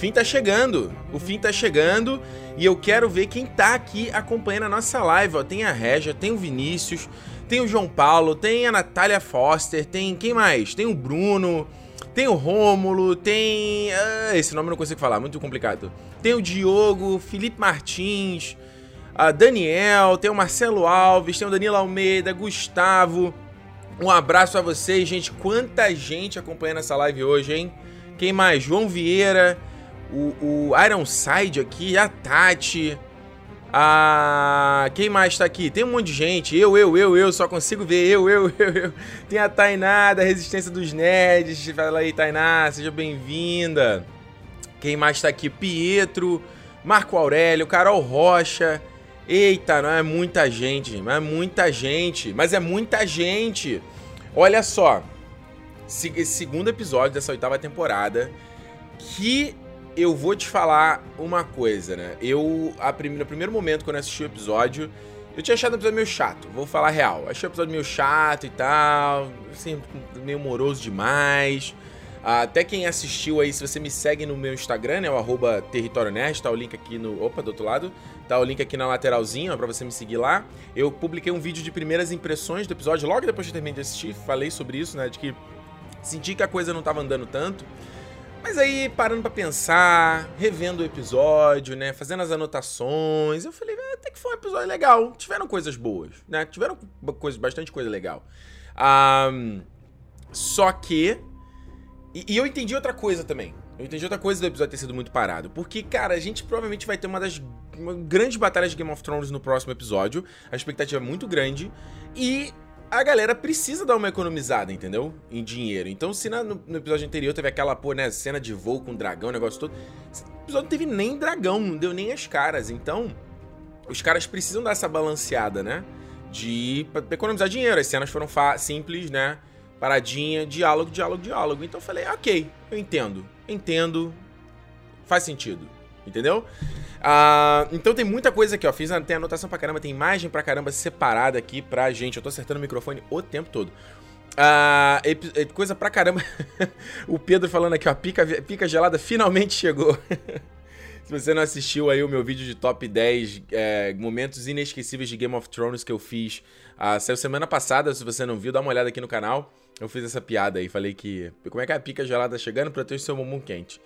fim tá chegando. O fim tá chegando e eu quero ver quem tá aqui acompanhando a nossa live. Ó, tem a Regia, tem o Vinícius, tem o João Paulo, tem a Natália Foster, tem quem mais? Tem o Bruno, tem o Rômulo, tem. Ah, esse nome eu não consigo falar, muito complicado. Tem o Diogo, Felipe Martins, a Daniel, tem o Marcelo Alves, tem o Danilo Almeida, Gustavo. Um abraço a vocês, gente. Quanta gente acompanhando essa live hoje, hein? Quem mais? João Vieira, o, o Ironside aqui, a Tati. A. Quem mais tá aqui? Tem um monte de gente. Eu, eu, eu, eu, só consigo ver eu, eu, eu, eu. Tem a Tainá da Resistência dos Nerds. Fala aí, Tainá, seja bem-vinda. Quem mais tá aqui? Pietro, Marco Aurélio, Carol Rocha. Eita, não é muita gente, mas é muita gente, mas é muita gente. Olha só, segundo episódio dessa oitava temporada, que eu vou te falar uma coisa, né? Eu, a prim no primeiro momento, quando eu assisti o episódio, eu tinha achado o episódio meio chato, vou falar real. Achei o episódio meio chato e tal, assim, meio moroso demais. Até quem assistiu aí, se você me segue no meu Instagram, né, o arroba Território Nerd, tá o link aqui no... Opa, do outro lado. Tá o link aqui na lateralzinha, ó, pra você me seguir lá. Eu publiquei um vídeo de primeiras impressões do episódio, logo depois que eu terminei de assistir, falei sobre isso, né, de que senti que a coisa não tava andando tanto. Mas aí, parando para pensar, revendo o episódio, né? Fazendo as anotações, eu falei, ah, até que foi um episódio legal. Tiveram coisas boas, né? Tiveram coisa, bastante coisa legal. Só que. E, e, eu entendi outra coisa também. Eu entendi outra coisa do episódio ter sido muito parado. Porque, cara, a gente provavelmente vai ter uma das grandes batalhas de Game of Thrones no próximo episódio. A expectativa é muito grande. E a galera precisa dar uma economizada, entendeu? Em dinheiro. Então, se na, no, no, episódio anterior teve aquela, pô, né, cena de voo com dragão, negócio todo, esse episódio não teve nem dragão, não deu nem as caras. Então, os caras precisam dar essa balanceada, né? De economizar dinheiro. As cenas foram simples, né? Paradinha, diálogo, diálogo, diálogo. Então eu falei, ok, eu entendo. Entendo. Faz sentido. Entendeu? Uh, então tem muita coisa aqui, ó. Fiz, tem anotação pra caramba, tem imagem pra caramba separada aqui pra gente. Eu tô acertando o microfone o tempo todo. Uh, coisa pra caramba. o Pedro falando aqui, ó. Pica, pica gelada finalmente chegou. Se você não assistiu aí o meu vídeo de top 10 é, momentos inesquecíveis de Game of Thrones que eu fiz, uh, saiu semana passada. Se você não viu, dá uma olhada aqui no canal. Eu fiz essa piada aí, falei que. Como é que é a pica gelada chegando? Protege seu mumu quente.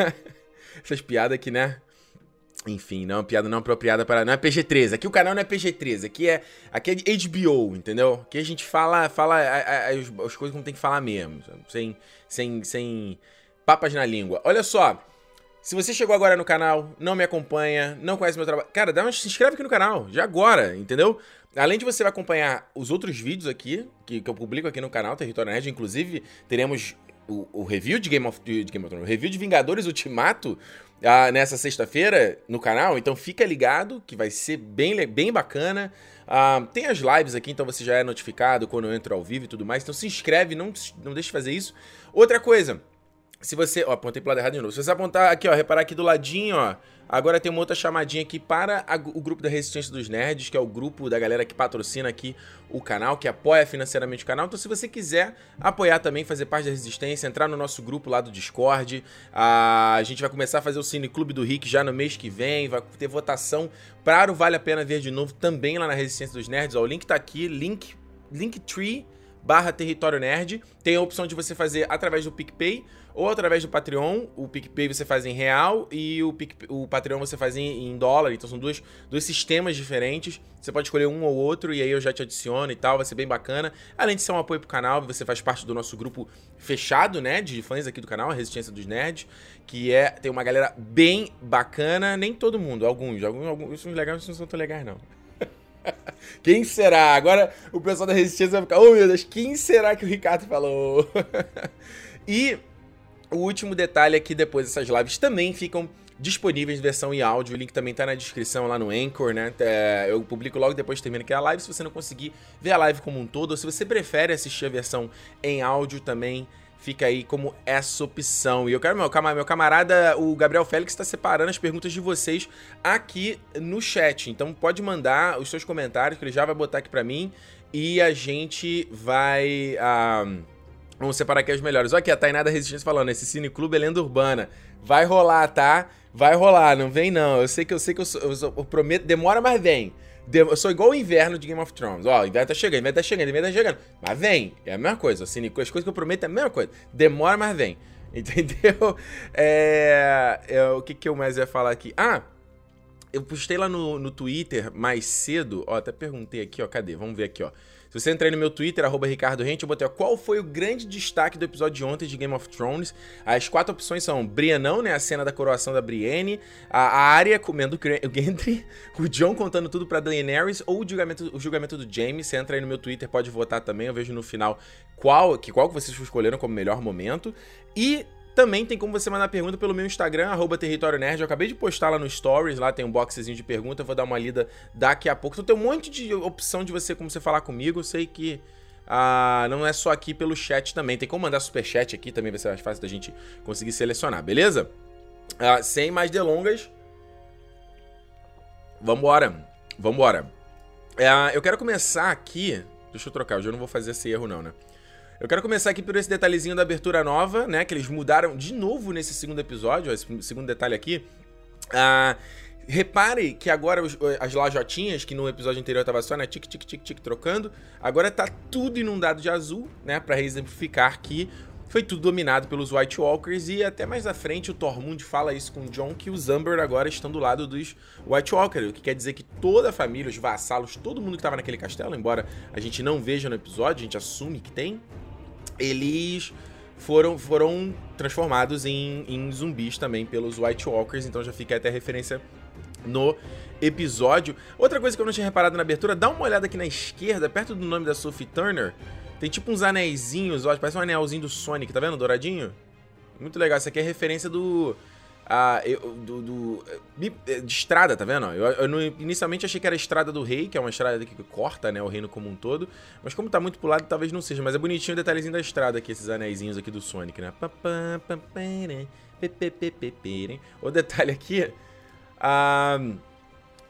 Essas piadas aqui, né? Enfim, não é uma piada não apropriada para. Não é PG-13. Aqui o canal não é PG-13. Aqui é, aqui é HBO, entendeu? Aqui a gente fala, fala as, as coisas como tem que falar mesmo. Sem, sem, sem papas na língua. Olha só. Se você chegou agora no canal, não me acompanha, não conhece meu trabalho, cara, dá uma, se inscreve aqui no canal, já agora, entendeu? Além de você acompanhar os outros vídeos aqui, que, que eu publico aqui no canal, Território Nerd, inclusive teremos o, o, review de Game of, de Game of Thrones, o review de Vingadores Ultimato ah, nessa sexta-feira no canal, então fica ligado que vai ser bem, bem bacana. Ah, tem as lives aqui, então você já é notificado quando eu entro ao vivo e tudo mais. Então se inscreve, não, não deixe de fazer isso. Outra coisa, se você. Ó, apontei pro lado errado de novo. Se você apontar aqui, ó, reparar aqui do ladinho, ó. Agora tem uma outra chamadinha aqui para a, o grupo da Resistência dos Nerds, que é o grupo da galera que patrocina aqui o canal, que apoia financeiramente o canal. Então, se você quiser apoiar também, fazer parte da Resistência, entrar no nosso grupo lá do Discord, a, a gente vai começar a fazer o Cine Clube do Rick já no mês que vem, vai ter votação para o Vale a Pena Ver de novo também lá na Resistência dos Nerds. Ó, o link tá aqui, link, Linktree barra Território Nerd. Tem a opção de você fazer através do PicPay ou através do Patreon. O PicPay você faz em real e o, Pic, o Patreon você faz em, em, dólar. Então são dois, dois sistemas diferentes. Você pode escolher um ou outro e aí eu já te adiciono e tal. Vai ser bem bacana. Além de ser um apoio pro canal, você faz parte do nosso grupo fechado, né? De fãs aqui do canal, a Resistência dos Nerds. Que é. Tem uma galera bem bacana. Nem todo mundo, alguns. Alguns, alguns são legais, não são tão legais, não. Quem será? Agora o pessoal da Resistência vai ficar, oh meu Deus, quem será que o Ricardo falou? e o último detalhe é que depois essas lives também ficam disponíveis em versão e áudio. O link também tá na descrição lá no Anchor, né? É, eu publico logo depois que termina aqui a live. Se você não conseguir ver a live como um todo, ou se você prefere assistir a versão em áudio também, fica aí como essa opção. E eu quero, meu, meu camarada, o Gabriel Félix, está separando as perguntas de vocês aqui no chat. Então pode mandar os seus comentários, que ele já vai botar aqui para mim. E a gente vai. Uh, vamos separar aqui as melhores. Olha aqui, a Tainá da Resistência falando: esse cineclube é lenda urbana. Vai rolar, tá? Vai rolar, não vem não. Eu sei que eu sei que eu, sou, eu, sou, eu prometo, demora, mas vem. Eu sou igual o inverno de Game of Thrones. Ó, o inverno tá chegando, o inverno tá chegando, o inverno tá chegando. Mas vem. É a mesma coisa. Assim, as coisas que eu prometo é a mesma coisa. Demora, mas vem. Entendeu? É, é, o que, que eu mais ia falar aqui? Ah, eu postei lá no, no Twitter mais cedo. Ó, até perguntei aqui, ó. Cadê? Vamos ver aqui, ó. Se você entrar aí no meu Twitter, arroba Ricardo Rente, eu botei ó, qual foi o grande destaque do episódio de ontem de Game of Thrones. As quatro opções são Brianão, né? A cena da coroação da Brienne, a, a Arya comendo o Gendry, o John contando tudo pra Daenerys ou o julgamento, o julgamento do Jaime. Você entra aí no meu Twitter, pode votar também. Eu vejo no final qual que, qual que vocês escolheram como melhor momento. E também tem como você mandar pergunta pelo meu Instagram, arroba Território Nerd. Eu acabei de postar lá no Stories, lá tem um boxezinho de pergunta, eu vou dar uma lida daqui a pouco. Então tem um monte de opção de você, como você falar comigo. Eu sei que ah, não é só aqui pelo chat também. Tem como mandar superchat aqui também, vai ser mais fácil da gente conseguir selecionar, beleza? Ah, sem mais delongas, vambora. Vambora. É, eu quero começar aqui. Deixa eu trocar, hoje eu não vou fazer esse erro, não, né? Eu quero começar aqui por esse detalhezinho da abertura nova, né? Que eles mudaram de novo nesse segundo episódio, esse segundo detalhe aqui. Ah. Repare que agora os, as lajotinhas, que no episódio anterior tava só, né, tic, tic, tic, tic, trocando, agora tá tudo inundado de azul, né, pra exemplificar que foi tudo dominado pelos White Walkers e até mais à frente o Tormund fala isso com o John, que os Umber agora estão do lado dos White Walkers, o que quer dizer que toda a família, os vassalos, todo mundo que tava naquele castelo, embora a gente não veja no episódio, a gente assume que tem, eles foram, foram transformados em, em zumbis também pelos White Walkers, então já fica até referência no episódio. Outra coisa que eu não tinha reparado na abertura, dá uma olhada aqui na esquerda, perto do nome da Sophie Turner, tem tipo uns anéisinhos, ó, parece um anelzinho do Sonic, tá vendo? Douradinho. Muito legal, isso aqui é referência do ah, eu, do, do, eh, de estrada, tá vendo? Eu, eu, inicialmente achei que era a estrada do rei, que é uma estrada que corta né, o reino como um todo. Mas como tá muito pro lado, talvez não seja. Mas é bonitinho o detalhezinho da estrada aqui, esses anéisinhos aqui do Sonic, né? O detalhe aqui. Ah,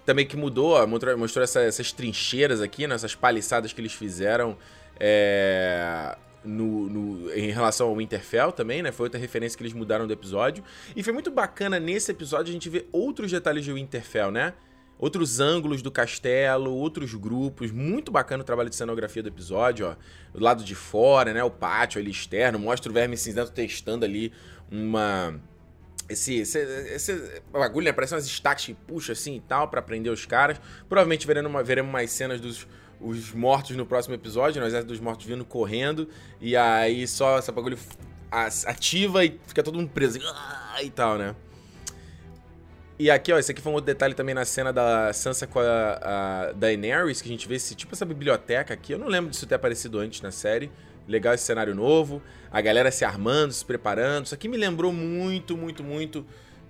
também que mudou, mostrou, mostrou essa, essas trincheiras aqui, né, essas paliçadas que eles fizeram. É, no, no, em relação ao Winterfell também, né? Foi outra referência que eles mudaram do episódio. E foi muito bacana nesse episódio a gente ver outros detalhes de Winterfell, né? Outros ângulos do castelo, outros grupos. Muito bacana o trabalho de cenografia do episódio, ó. Do lado de fora, né? O pátio ali externo. Mostra o Verme Cinzento testando ali uma... Esse, esse, esse bagulho, né? Parece umas stacks que puxa assim e tal para prender os caras. Provavelmente veremos, uma, veremos mais cenas dos os mortos no próximo episódio, né? O exército dos mortos vindo correndo. E aí só essa bagulho ativa e fica todo mundo preso. E tal, né? E aqui, ó, esse aqui foi um outro detalhe também na cena da Sansa com a, a Daenerys, que a gente vê esse, tipo essa biblioteca aqui. Eu não lembro disso ter aparecido antes na série. Legal esse cenário novo. A galera se armando, se preparando. Isso aqui me lembrou muito, muito, muito.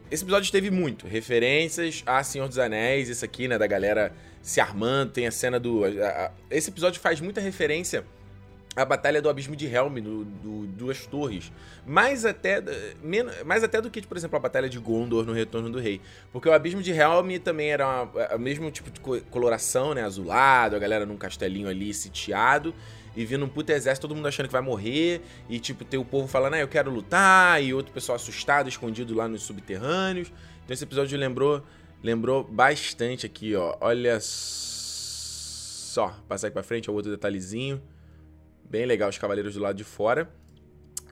Esse episódio teve muito. Referências a Senhor dos Anéis, isso aqui, né? Da galera se armando, tem a cena do. A, a, esse episódio faz muita referência à Batalha do Abismo de Helm, do, do Duas Torres. Mais até, menos, mais até do que, por exemplo, a Batalha de Gondor no Retorno do Rei. Porque o Abismo de Helm também era o mesmo tipo de coloração, né? Azulado, a galera num castelinho ali sitiado. E vindo um puto exército, todo mundo achando que vai morrer. E, tipo, ter o povo falando, ah, eu quero lutar. E outro pessoal assustado, escondido lá nos subterrâneos. Então esse episódio lembrou lembrou bastante aqui, ó. Olha só. Passar aqui pra frente, ó, outro detalhezinho. Bem legal os cavaleiros do lado de fora.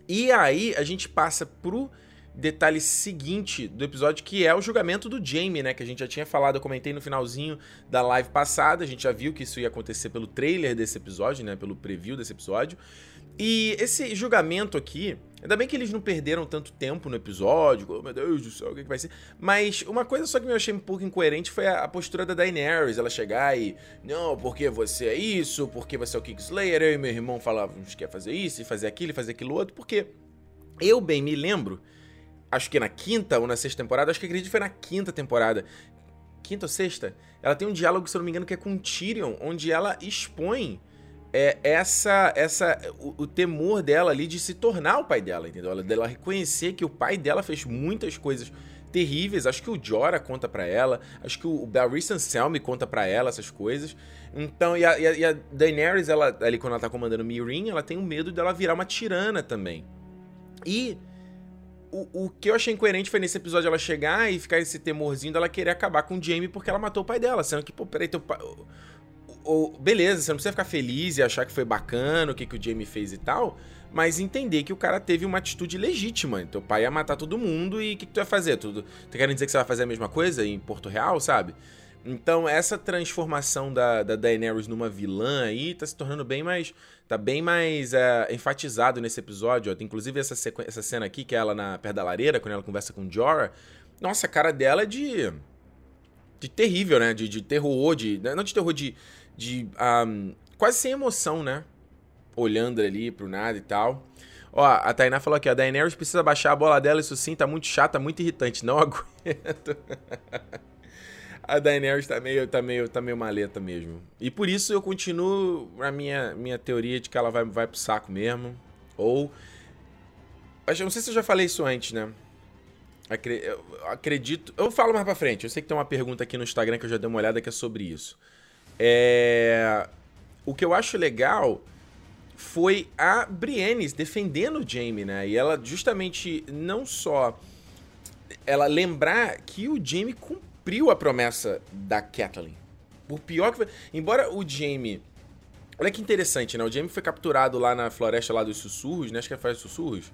E aí a gente passa pro detalhe seguinte do episódio, que é o julgamento do Jamie, né? Que a gente já tinha falado, eu comentei no finalzinho da live passada. A gente já viu que isso ia acontecer pelo trailer desse episódio, né? Pelo preview desse episódio. E esse julgamento aqui, ainda bem que eles não perderam tanto tempo no episódio, oh, meu Deus do céu, o que, que vai ser? Mas uma coisa só que eu achei um pouco incoerente foi a, a postura da Daenerys, ela chegar e, não, porque você é isso, porque você é o Kingslayer, eu e meu irmão falávamos que ia fazer isso, e fazer aquilo, e fazer aquilo outro, porque eu bem me lembro, acho que na quinta ou na sexta temporada, acho que acredito que foi na quinta temporada, quinta ou sexta, ela tem um diálogo, se eu não me engano, que é com Tyrion, onde ela expõe é essa essa o, o, temor dela ali de se tornar o pai dela, entendeu? Ela, dela reconhecer que o pai dela fez muitas coisas terríveis. Acho que o Jorah conta para ela, acho que o, o Barristan Selmy conta para ela essas coisas. Então, e a, e a, Daenerys, ela, ali quando ela tá comandando Meereen, ela tem o medo dela virar uma tirana também. E o, o que eu achei incoerente foi nesse episódio ela chegar e ficar esse temorzinho dela querer acabar com o Jamie porque ela matou o pai dela. Sendo que, pô, peraí, teu pai. Ou, beleza, você não precisa ficar feliz e achar que foi bacana o que, que o Jamie fez e tal, mas entender que o cara teve uma atitude legítima. Teu pai ia matar todo mundo e o que, que tu vai fazer? Tudo. Tu querendo dizer que você vai fazer a mesma coisa em Porto Real, sabe? Então, essa transformação da, da Daenerys numa vilã aí tá se tornando bem mais. tá bem mais é, enfatizado nesse episódio. Ó. Tem, inclusive, essa, essa cena aqui, que é ela na perto da lareira, quando ela conversa com Jorah. Nossa, a cara dela é de. de terrível, né? De, de terror, de. Não de terror, de. De um, quase sem emoção, né? Olhando ali pro nada e tal. Ó, a Tainá falou aqui, a Daenerys precisa baixar a bola dela, isso sim, tá muito chata, muito irritante. Não aguento. a Daenerys tá meio, tá meio, tá meio maleta mesmo. E por isso eu continuo a minha, minha teoria de que ela vai, vai pro saco mesmo. Ou. Eu não sei se eu já falei isso antes, né? Eu acredito. Eu falo mais pra frente. Eu sei que tem uma pergunta aqui no Instagram que eu já dei uma olhada que é sobre isso. É... O que eu acho legal foi a Brienne defendendo o Jaime, né? E ela justamente não só ela lembrar que o Jaime cumpriu a promessa da Kathleen. Por pior que. Embora o Jamie. Olha que interessante, né? O Jamie foi capturado lá na floresta lá dos sussurros, né? Acho que é Floresta Sussurros.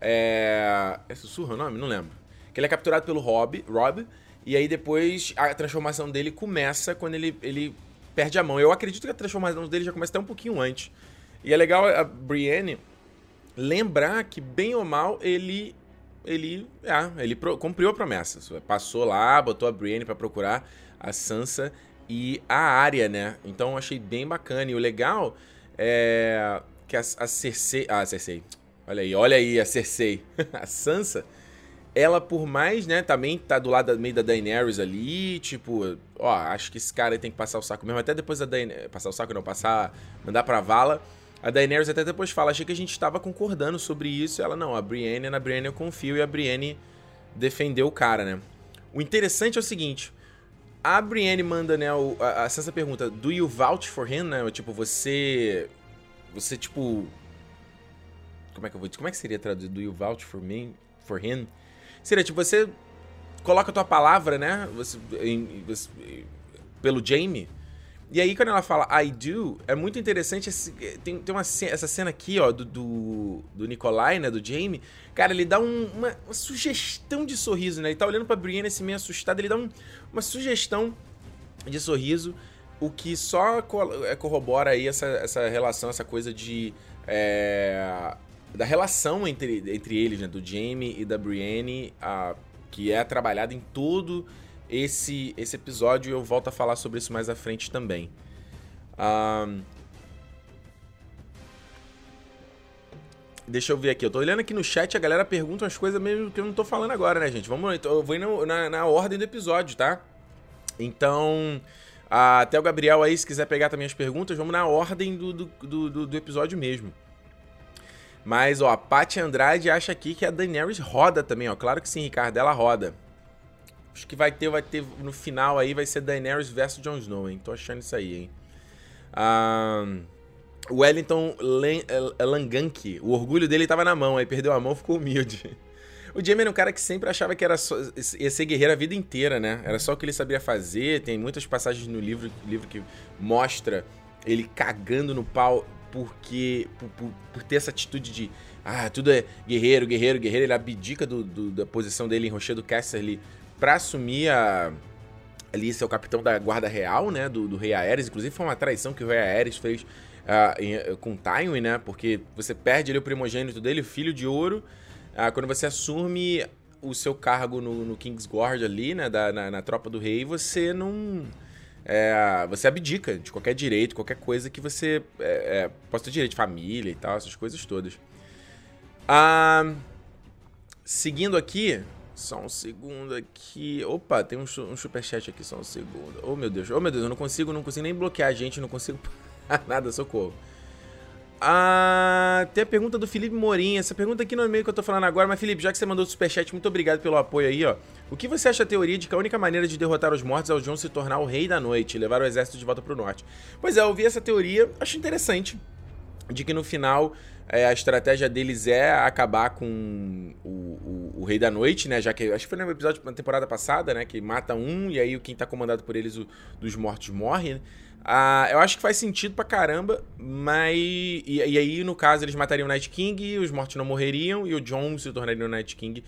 É. É sussurro o nome? Não lembro. Que ele é capturado pelo Rob, Rob, e aí depois a transformação dele começa quando ele, ele perde a mão. Eu acredito que a transformação dele já começa até um pouquinho antes. E é legal a Brienne lembrar que, bem ou mal, ele ele, é, ele cumpriu a promessa. Passou lá, botou a Brienne para procurar a Sansa e a Arya, né? Então achei bem bacana. E o legal é que a, a Cersei. Ah, a Cersei. Olha aí, olha aí a Cersei. a Sansa, ela por mais, né, também tá do lado meio da Daenerys ali, tipo, ó, acho que esse cara tem que passar o saco mesmo. Até depois da Daenerys. Passar o saco, não, passar. Mandar pra vala. A Daenerys até depois fala, achei que a gente estava concordando sobre isso. Ela, não, a Brienne, na Brienne eu confio. E a Brienne defendeu o cara, né? O interessante é o seguinte. A Brienne manda, né, o, a, a pergunta, do you vouch for him, né? Tipo, você... Você, tipo... Como é que eu vou? Como é que seria traduzido? Do you vouch for me? For him? Seria, tipo, você coloca a tua palavra, né? Você, em, você, pelo Jaime e aí, quando ela fala I do, é muito interessante. Esse, tem tem uma, essa cena aqui, ó, do, do, do Nikolai, né? Do Jamie. Cara, ele dá um, uma, uma, sugestão de sorriso, né? Ele tá olhando pra Brienne assim, meio assustado. Ele dá um, uma sugestão de sorriso. O que só é, corrobora aí essa, essa relação, essa coisa de. É, da relação entre, entre eles, né? Do Jamie e da Brienne, a, que é trabalhada em todo esse, esse episódio eu volto a falar sobre isso mais à frente também. Um... Deixa eu ver aqui. Eu tô olhando aqui no chat, a galera pergunta umas coisas mesmo que eu não tô falando agora, né, gente? Vamos Eu vou indo na, na ordem do episódio, tá? Então. Até o Gabriel aí, se quiser pegar também as perguntas, vamos na ordem do, do, do, do episódio mesmo. Mas, ó, a Paty Andrade acha aqui que a Daenerys roda também, ó. Claro que sim, Ricardo, ela roda. Acho que vai ter, vai ter no final aí, vai ser Daenerys versus Jon Snow, hein? Tô achando isso aí, hein? Um, Wellington Langanki, o orgulho dele tava na mão, aí perdeu a mão, ficou humilde. O Jamie era um cara que sempre achava que era só, ia ser guerreiro a vida inteira, né? Era só o que ele sabia fazer. Tem muitas passagens no livro, livro que mostra ele cagando no pau porque por, por, por, ter essa atitude de ah, tudo é guerreiro, guerreiro, guerreiro. Ele abdica do, do, da posição dele em Rochedo Casterly para assumir a, ali ser o capitão da guarda real, né, do, do rei Aerys. Inclusive foi uma traição que o rei Aerys fez uh, em, com Tywin, né, porque você perde ali o primogênito dele, o filho de ouro, uh, quando você assume o seu cargo no, no Kingsguard ali, né, da, na, na, tropa do rei, você não... É, você abdica de qualquer direito, qualquer coisa que você é, é, possa ter direito de família e tal, essas coisas todas. Ah, seguindo aqui, só um segundo aqui. Opa, tem um, um superchat aqui, só um segundo. Oh, meu Deus. Oh, meu Deus, eu não consigo, não consigo nem bloquear a gente, não consigo nada, socorro. Ah, tem a pergunta do Felipe Morim. Essa pergunta aqui não é meio que eu tô falando agora, mas Felipe, já que você mandou o superchat, muito obrigado pelo apoio aí, ó. O que você acha da teoria de que a única maneira de derrotar os mortos é o Jon se tornar o rei da noite levar o exército de volta pro norte? Pois é, eu vi essa teoria, acho interessante. de que no final é, a estratégia deles é acabar com o, o, o, Rei da Noite, né? Já que acho que foi no episódio da temporada passada, né? Que mata um e aí quem tá comandado por eles, o, dos mortos, morre, né? Ah, eu acho que faz sentido pra caramba, mas. E, e, aí, no caso, eles matariam o Night King, os mortos não morreriam e o John se tornaria o Night King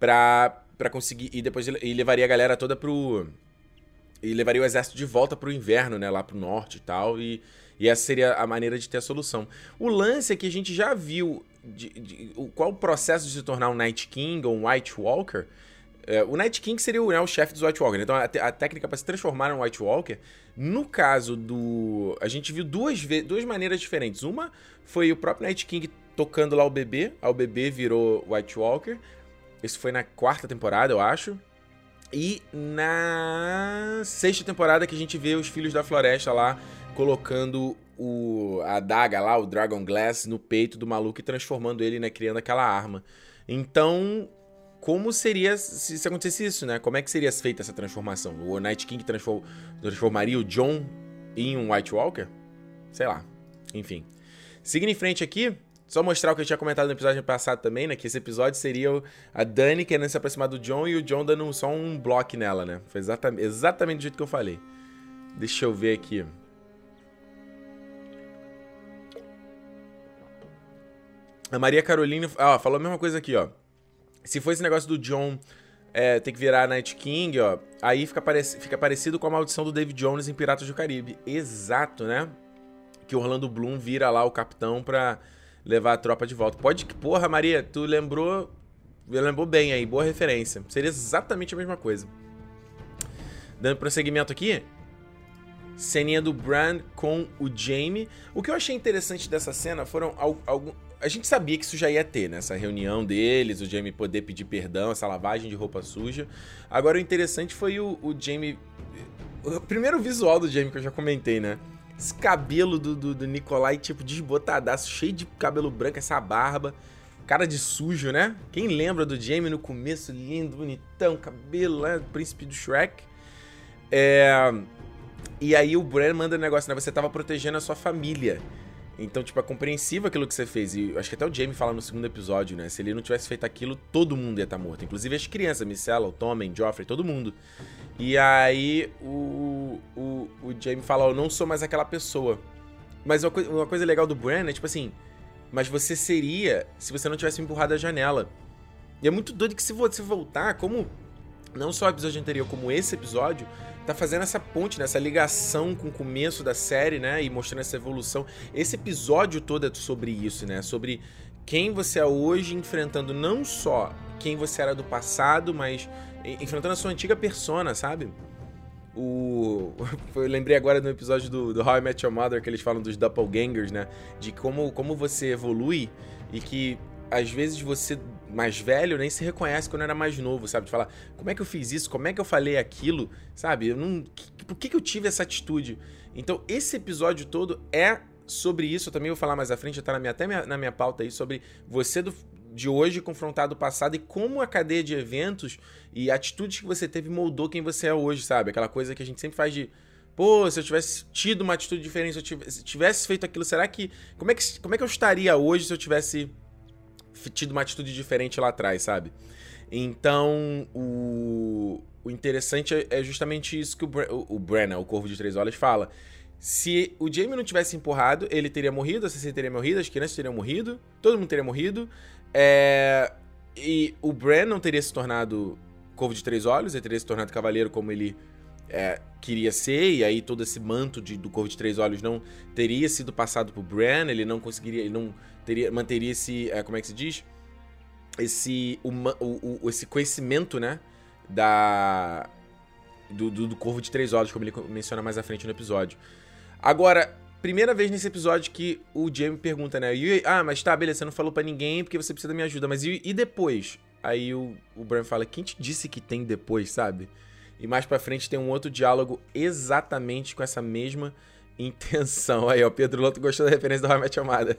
pra, pra conseguir. E depois ele, levaria a galera toda pro. E levaria o exército de volta pro inverno, né? Lá pro norte e tal. E e essa seria a maneira de ter a solução. O lance é que a gente já viu de, de, o, qual o processo de se tornar um Night King ou um White Walker. É, o Night King seria o, né, o chefe dos White Walkers. Então a, a técnica para se transformar em White Walker. No caso do. A gente viu duas, duas maneiras diferentes. Uma foi o próprio Night King tocando lá o bebê. Aí o bebê virou White Walker. Isso foi na quarta temporada, eu acho. E na sexta temporada que a gente vê os Filhos da Floresta lá colocando o, a daga lá, o Dragon Glass, no peito do maluco e transformando ele, né? Criando aquela arma. Então, como seria se, se acontecesse isso, né? Como é que seria feita essa transformação? O Night King transform, transformaria o John em um White Walker? Sei lá. Enfim. Seguindo em frente aqui, só mostrar o que eu tinha comentado no episódio passado também, né? Que esse episódio seria a Dani querendo se aproximar do John e o John dando só um bloco nela, né? Foi exatamente, exatamente do jeito que eu falei. Deixa eu ver aqui. A Maria Carolina ó, falou a mesma coisa aqui, ó. Se for esse negócio do John é, ter que virar Night King, ó, aí fica, parec fica parecido com a maldição do David Jones em Piratas do Caribe. Exato, né? Que Orlando Bloom vira lá o capitão pra levar a tropa de volta. Pode que, porra, Maria, tu lembrou. Lembrou bem aí, boa referência. Seria exatamente a mesma coisa. Dando prosseguimento aqui, ceninha do Bran com o Jamie. O que eu achei interessante dessa cena foram alguns a gente sabia que isso já ia ter, né? Essa reunião deles, o Jamie poder pedir perdão, essa lavagem de roupa suja. Agora, o interessante foi o, o Jamie. O primeiro visual do Jamie que eu já comentei, né? Esse cabelo do, do, do Nicolai, tipo, desbotadaço, cheio de cabelo branco, essa barba. Cara de sujo, né? Quem lembra do Jamie no começo, lindo, bonitão, cabelo, né? Príncipe do Shrek. É... E aí o Bran manda um negócio, né? Você tava protegendo a sua família. Então, tipo, é compreensível aquilo que você fez. E acho que até o Jamie fala no segundo episódio, né? Se ele não tivesse feito aquilo, todo mundo ia estar tá morto. Inclusive as crianças, Micela, o Tommen, Joffrey, todo mundo. E aí o, o, o Jamie fala, eu não sou mais aquela pessoa. Mas uma, co uma coisa legal do Bran é, tipo assim, mas você seria se você não tivesse empurrado a janela. E é muito doido que se você voltar, como não só o episódio anterior, como esse episódio, tá fazendo essa ponte, né? essa ligação com o começo da série, né? E mostrando essa evolução. Esse episódio todo é sobre isso, né? Sobre quem você é hoje, enfrentando não só quem você era do passado, mas enfrentando a sua antiga persona, sabe? O... Eu lembrei agora no episódio do, do How I Met Your Mother que eles falam dos doppelgangers, né? De como, como você evolui e que às vezes você mais velho nem se reconhece quando era mais novo, sabe? De falar, como é que eu fiz isso? Como é que eu falei aquilo? Sabe? Eu não. Por que, que eu tive essa atitude? Então, esse episódio todo é sobre isso. Eu também vou falar mais à frente, já tá na minha, até minha, na minha pauta aí, sobre você do, de hoje confrontado o passado e como a cadeia de eventos e atitudes que você teve moldou quem você é hoje, sabe? Aquela coisa que a gente sempre faz de. Pô, se eu tivesse tido uma atitude diferente, se eu tivesse, se tivesse feito aquilo, será que. Como é que, como é que eu estaria hoje se eu tivesse tido uma atitude diferente lá atrás, sabe? Então, o, o interessante é, é justamente isso que o, o, o Brenna, o Corvo de Três Olhos, fala. Se o Jamie não tivesse empurrado, ele teria morrido, a Cersei teria morrido, as crianças teriam morrido, todo mundo teria morrido. É... E o Bran não teria se tornado Corvo de Três Olhos, ele teria se tornado cavaleiro como ele é, queria ser, e aí todo esse manto de, do Corvo de Três Olhos não teria sido passado pro Bran, ele não conseguiria, ele não teria, manteria esse, é, como é que se diz? Esse, uma, o, o, esse conhecimento, né, da, do, do, do, Corvo de Três Olhos, como ele menciona mais à frente no episódio. Agora, primeira vez nesse episódio que o Jamie pergunta, né, ah, mas tá, beleza, você não falou para ninguém porque você precisa da minha ajuda, mas e, e depois? Aí o, o Bran fala, quem te disse que tem depois, sabe? E mais pra frente tem um outro diálogo exatamente com essa mesma intenção. Aí, ó, Pedro Loto gostou da referência do How Amada.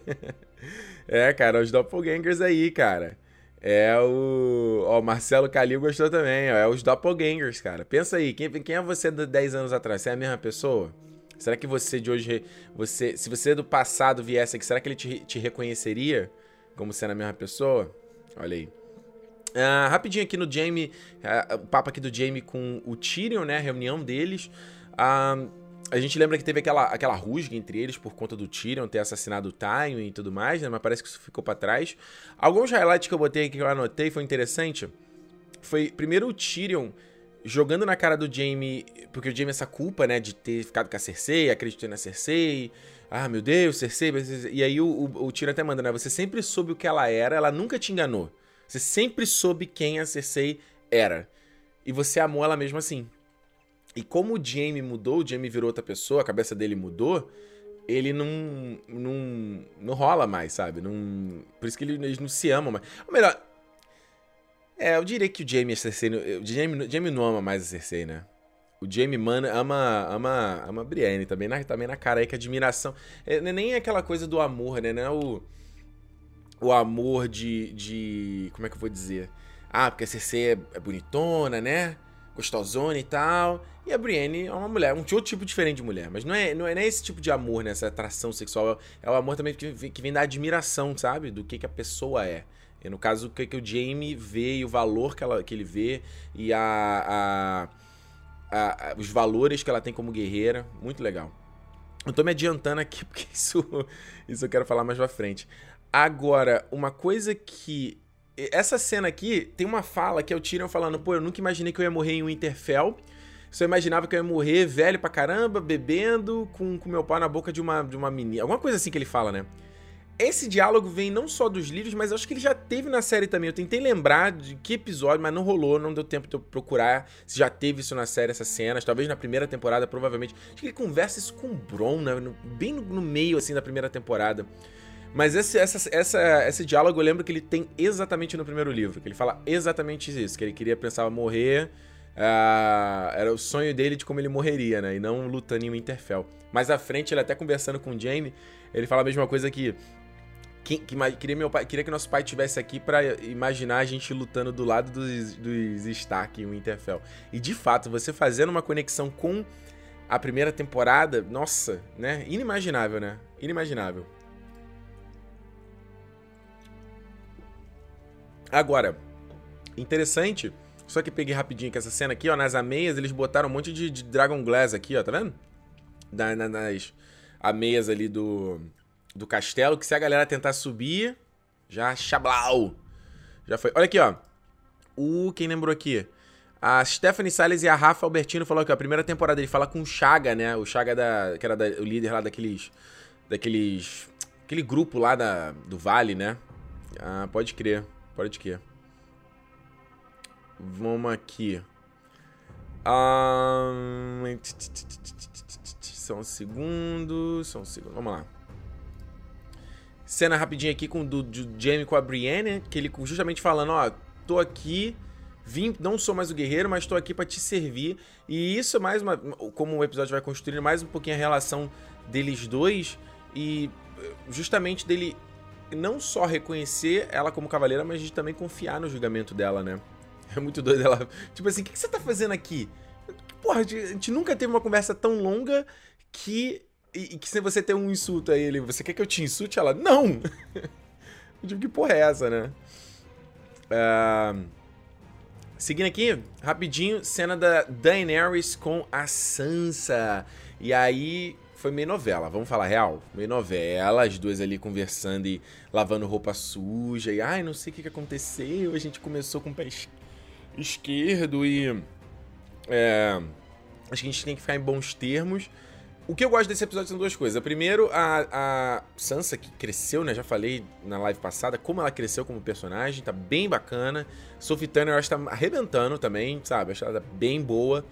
é, cara, os doppelgangers aí, cara. É o. Ó, o Marcelo Calil gostou também, ó. É os doppelgangers, cara. Pensa aí, quem, quem é você de 10 anos atrás? Você é a mesma pessoa? Será que você de hoje, você, se você do passado viesse aqui, será que ele te, te reconheceria como sendo a mesma pessoa? Olha aí. Uh, rapidinho aqui no Jamie, uh, o papo aqui do Jamie com o Tyrion, né? A reunião deles. Uh, a gente lembra que teve aquela, aquela rusga entre eles por conta do Tyrion ter assassinado o Tywin e tudo mais, né? Mas parece que isso ficou para trás. Alguns highlights que eu botei aqui que eu anotei foi interessante. Foi primeiro o Tyrion jogando na cara do Jaime, porque o Jaime essa culpa, né, de ter ficado com a Cersei, acreditando na Cersei. Ah, meu Deus, Cersei. E aí o, o, o Tyrion até manda, né? Você sempre soube o que ela era, ela nunca te enganou. Você sempre soube quem a Cersei era. E você amou ela mesmo assim. E como o Jaime mudou, o Jaime virou outra pessoa, a cabeça dele mudou, ele não, não, não rola mais, sabe? Não, por isso que eles não se amam mais. Ou melhor, é, eu diria que o Jamie e a Cersei. O Jamie, Jamie não ama mais a Cersei, né? O Jamie Man ama, ama, ama a Brienne, também na, também na cara aí que admiração. É, é nem aquela coisa do amor, né? Não é o, o amor de, de. Como é que eu vou dizer? Ah, porque a Cersei é, é bonitona, né? Gostosona e tal. E a Brienne é uma mulher, um outro tipo diferente de mulher. Mas não é, não é, não é esse tipo de amor, né? Essa atração sexual. É o amor também que, que vem da admiração, sabe? Do que, que a pessoa é. E no caso, o que, que o Jamie vê e o valor que, ela, que ele vê e a, a, a, os valores que ela tem como guerreira. Muito legal. Eu tô me adiantando aqui porque isso, isso eu quero falar mais pra frente. Agora, uma coisa que. Essa cena aqui tem uma fala que é o Tyrion falando: pô, eu nunca imaginei que eu ia morrer em Winterfell. Só imaginava que eu ia morrer velho pra caramba, bebendo, com, com meu pau na boca de uma, de uma menina. Alguma coisa assim que ele fala, né? Esse diálogo vem não só dos livros, mas acho que ele já teve na série também. Eu tentei lembrar de que episódio, mas não rolou, não deu tempo de eu procurar se já teve isso na série, essas cenas. Talvez na primeira temporada, provavelmente. Acho que ele conversa isso com o Bron, né? bem no, meio, assim, da primeira temporada. Mas esse, essa, essa, esse diálogo eu lembro que ele tem exatamente no primeiro livro. Que ele fala exatamente isso, que ele queria, pensava morrer... Uh, era o sonho dele de como ele morreria, né? E não lutando em Winterfell. Mais à frente, ele até conversando com o Jaime, ele fala a mesma coisa que que, que, queria, meu pai, queria que nosso pai tivesse aqui para imaginar a gente lutando do lado dos, dos Stark em Winterfell. E de fato, você fazendo uma conexão com a primeira temporada, nossa, né? Inimaginável, né? Inimaginável. Agora, interessante, só que peguei rapidinho que essa cena aqui, ó, nas ameias, eles botaram um monte de, de Dragon Glass aqui, ó, tá vendo? Da, na, nas ameias ali do do castelo, que se a galera tentar subir, já chablau. Já foi. Olha aqui, ó. O quem lembrou aqui? A Stephanie Salles e a Rafa Albertino falou que a primeira temporada ele fala com o Chaga, né? O Chaga da, que era da, o líder lá daqueles daqueles aquele grupo lá da, do Vale, né? Ah, pode crer. Pode crer. Vamos aqui. Um... Só um segundo. Só um segundo. Vamos lá. Cena rapidinha aqui com do, do Jamie com a Brienne, que ele justamente falando, ó, tô aqui, vim, não sou mais o guerreiro, mas tô aqui para te servir. E isso é mais uma, como o episódio vai construindo mais um pouquinho a relação deles dois e justamente dele não só reconhecer ela como cavaleira, mas de também confiar no julgamento dela, né? É muito doido ela, tipo assim, o que você tá fazendo aqui? Porra, a gente nunca teve uma conversa tão longa que e, que se você tem um insulto aí, ele, você quer que eu te insulte? Ela, não! tipo, que porra é essa, né? Uh, seguindo aqui, rapidinho, cena da Daenerys com a Sansa. E aí, foi meio novela, vamos falar real? Meio novela, as duas ali conversando e lavando roupa suja. E, ai, não sei o que aconteceu, a gente começou com o pé esquerdo e... É, acho que a gente tem que ficar em bons termos. O que eu gosto desse episódio são duas coisas. Primeiro, a, a Sansa, que cresceu, né? Já falei na live passada, como ela cresceu como personagem, tá bem bacana. Sophie Turner, eu acho que tá arrebentando também, sabe? Acho ela bem boa.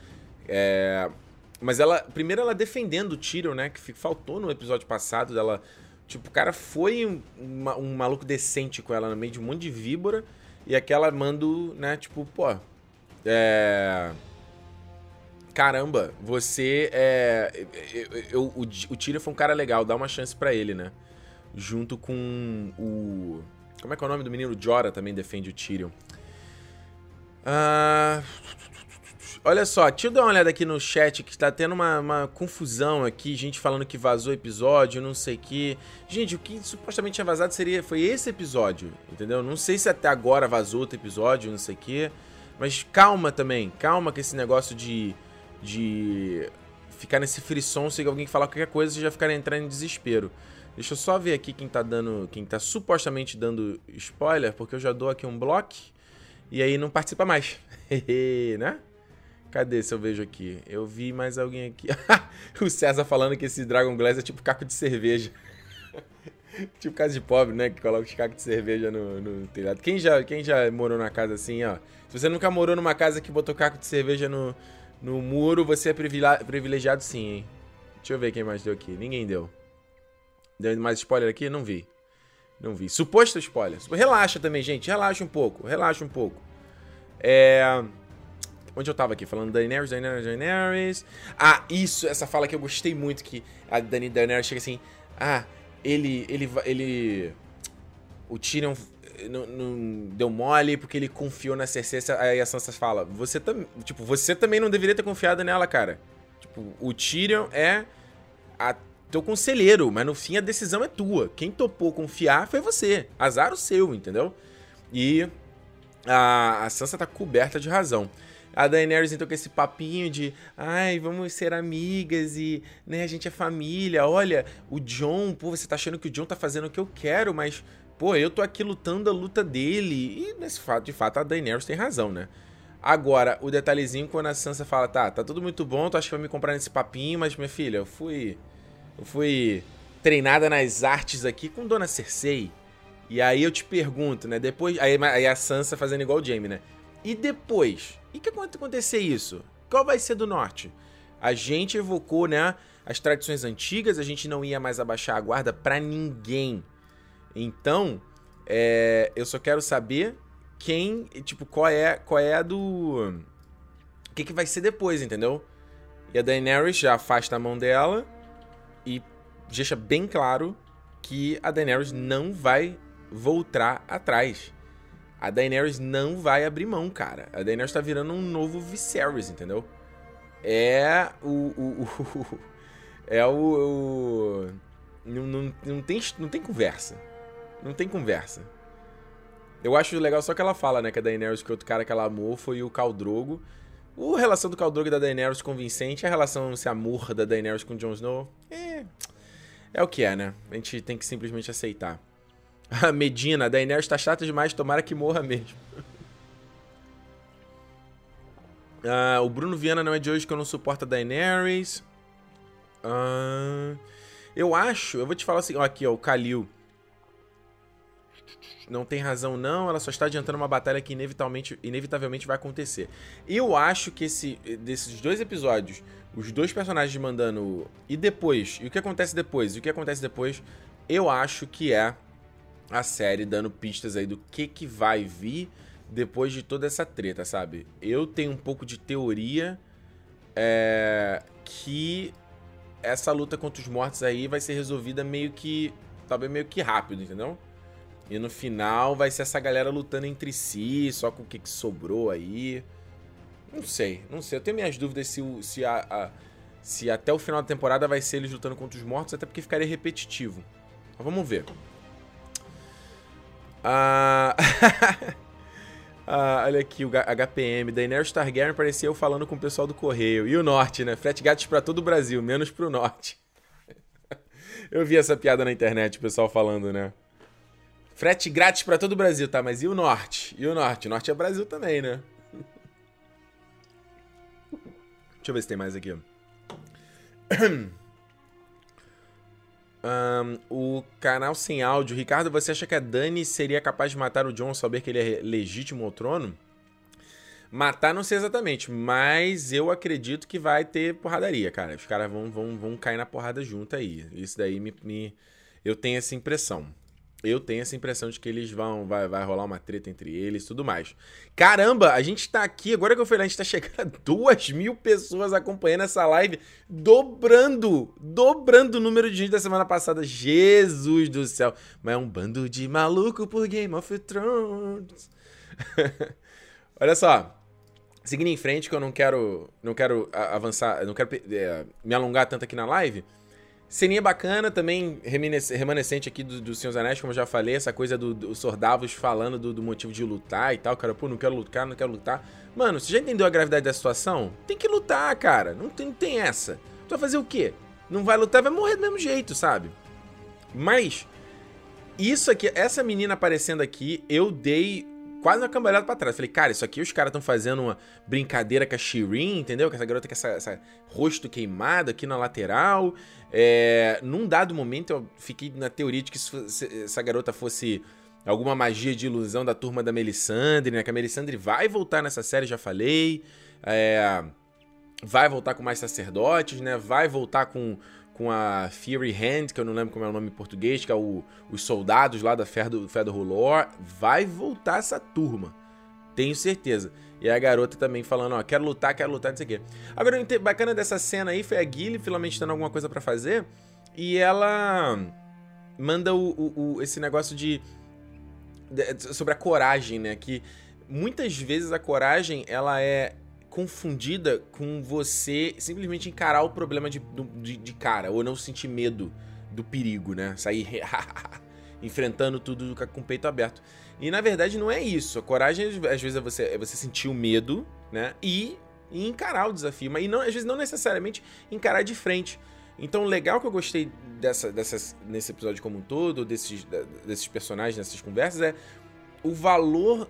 É... Mas ela, primeiro, ela defendendo o Tyrion, né? Que faltou no episódio passado dela. Tipo, o cara foi um, um maluco decente com ela no meio de um monte de víbora. E aquela mando, né? Tipo, pô. É caramba, você é. Eu, eu, o, o Tyrion foi um cara legal, dá uma chance para ele, né? Junto com o. Como é que é o nome do menino? O Jorah também defende o Tyrion. Ah, olha só, deixa eu dar uma olhada aqui no chat que tá tendo uma, uma confusão aqui, gente falando que vazou episódio, não sei o que. Gente, o que supostamente tinha vazado seria foi esse episódio, entendeu? Não sei se até agora vazou outro episódio, não sei o que. Mas calma também, calma com esse negócio de. de ficar nesse frisson, se alguém falar qualquer coisa, já ficar entrando em desespero. Deixa eu só ver aqui quem tá dando. quem tá supostamente dando spoiler, porque eu já dou aqui um bloco e aí não participa mais. né? Cadê se eu vejo aqui? Eu vi mais alguém aqui. o César falando que esse Dragon Glass é tipo caco de cerveja. tipo casa de pobre, né? Que coloca os cacos de cerveja no, no, telhado. Quem já, quem já morou numa casa assim, ó? Se você nunca morou numa casa que botou caco de cerveja no, no muro, você é privilegiado sim, hein? Deixa eu ver quem mais deu aqui. Ninguém deu. Deu mais spoiler aqui? Não vi. Não vi. Suposto spoiler. Relaxa também, gente. Relaxa um pouco. Relaxa um pouco. É... Onde eu tava aqui? Falando Daenerys, Daenerys, Daenerys. Ah, isso, essa fala que eu gostei muito, que a Dani Daenerys chega assim, ah, ele, ele, ele... O Tyrion não, não, deu mole porque ele confiou na Cersei. Aí a Sansa fala, você também, tipo, você também não deveria ter confiado nela, cara. Tipo, o Tyrion é a teu conselheiro, mas no fim a decisão é tua. Quem topou confiar foi você. Azar o seu, entendeu? E a, a Sansa tá coberta de razão. A Daenerys então com esse papinho de, ai, vamos ser amigas e, né, a gente é família. Olha, o John, pô, você tá achando que o John tá fazendo o que eu quero, mas, pô, eu tô aqui lutando a luta dele. E nesse fato, de fato, a Daenerys tem razão, né? Agora, o detalhezinho quando a Sansa fala, tá, tá tudo muito bom, tu acha que vai me comprar nesse papinho, mas minha filha, eu fui eu fui treinada nas artes aqui com Dona Cersei. E aí eu te pergunto, né, depois aí, aí a Sansa fazendo igual o Jaime, né? E depois? E que acontecer isso? Qual vai ser do norte? A gente evocou, né, as tradições antigas, a gente não ia mais abaixar a guarda para ninguém. Então, é, eu só quero saber quem, tipo, qual é, qual é a do o que, que vai ser depois, entendeu? E a Daenerys já afasta a mão dela e deixa bem claro que a Daenerys não vai voltar atrás a Daenerys não vai abrir mão, cara. A Daenerys tá virando um novo Viserys, entendeu? É o. o, o é o. o não, não, não, tem, não tem conversa. Não tem conversa. Eu acho legal só que ela fala, né? Que a Daenerys, que outro cara que ela amou foi o Caldrogo. A relação do Caldrogo e da Daenerys com o Vincent, a relação, se amor da Daenerys com o Jon Snow, é, é o que é, né? A gente tem que simplesmente aceitar. A Medina, a Daenerys tá chata demais, tomara que morra mesmo. Ah, o Bruno Viana não é de hoje que eu não suporto a Daenerys. Ah, eu acho, eu vou te falar assim, ó, aqui, ó, o Kalil. Não tem razão não, ela só está adiantando uma batalha que inevitavelmente, inevitavelmente vai acontecer. Eu acho que esse, desses dois episódios, os dois personagens mandando... E depois, e o que acontece depois? E o que acontece depois, eu acho que é a série dando pistas aí do que, que vai vir depois de toda essa treta, sabe? Eu tenho um pouco de teoria é, que essa luta contra os mortos aí vai ser resolvida meio que. talvez meio que rápido, entendeu? E no final vai ser essa galera lutando entre si, só com o que, que sobrou aí. Não sei, não sei. Eu tenho minhas dúvidas se, se, a, a, se até o final da temporada vai ser eles lutando contra os mortos, até porque ficaria repetitivo. Mas vamos ver. Ah... ah, olha aqui o HPM. Daenerys Targaryen apareceu falando com o pessoal do Correio. E o Norte, né? Frete gatos para todo o Brasil, menos pro Norte. Eu vi essa piada na internet, o pessoal falando, né? Frete grátis para todo o Brasil, tá? Mas e o Norte? E o Norte? O Norte é Brasil também, né? Deixa eu ver se tem mais aqui. Um, o canal sem áudio. Ricardo, você acha que a Dani seria capaz de matar o John saber que ele é legítimo ao trono? Matar não sei exatamente, mas eu acredito que vai ter porradaria, cara. Os caras vão, vão, vão cair na porrada junto aí. Isso daí me, me eu tenho essa impressão eu tenho essa impressão de que eles vão. Vai, vai rolar uma treta entre eles e tudo mais. Caramba, a gente tá aqui, agora que eu falei, a gente tá chegando a duas mil pessoas acompanhando essa live, dobrando, dobrando o número de gente da semana passada. Jesus do céu. Mas é um bando de maluco por Game of Thrones. Olha só. seguindo em frente, que eu não quero, não quero avançar, não quero é, me alongar tanto aqui na live. Ceninha bacana, também remanescente aqui do, do Senhor dos Anéis, como eu já falei, essa coisa dos do Sordavos falando do, do, motivo de lutar e tal. Cara, pô, não quero lutar, não quero lutar. Mano, você já entendeu a gravidade da situação? Tem que lutar, cara. Não tem, não tem essa. Tu vai fazer o quê? Não vai lutar, vai morrer do mesmo jeito, sabe? Mas, isso aqui, essa menina aparecendo aqui, eu dei quase uma cambalhada pra trás. Falei, cara, isso aqui os caras estão fazendo uma brincadeira com a Shirin, entendeu? Com essa garota com essa, essa rosto queimado aqui na lateral. É, num dado momento eu fiquei na teoria de que essa garota fosse alguma magia de ilusão da turma da Melisandre, né? Que a Melisandre vai voltar nessa série, já falei. É, vai voltar com mais sacerdotes, né? Vai voltar com com a Fury Hand, que eu não lembro como é o nome em português, que é o, os soldados lá da Fedor, Fedor Rulor, vai voltar essa turma. Tenho certeza. E a garota também falando, ó, quero lutar, quero lutar, não sei o quê. Agora, o bacana dessa cena aí foi a Gilly finalmente tendo alguma coisa para fazer. E ela manda o, o, o, esse negócio de, de. sobre a coragem, né? Que muitas vezes a coragem, ela é confundida com você simplesmente encarar o problema de, de, de cara, ou não sentir medo do perigo, né? Sair enfrentando tudo com o peito aberto. E na verdade não é isso. A coragem às vezes é você, é você sentir o medo, né? E, e encarar o desafio. Mas não, às vezes não necessariamente encarar de frente. Então, legal que eu gostei dessa, dessas, nesse episódio como um todo, desses, desses personagens, nessas conversas, é o valor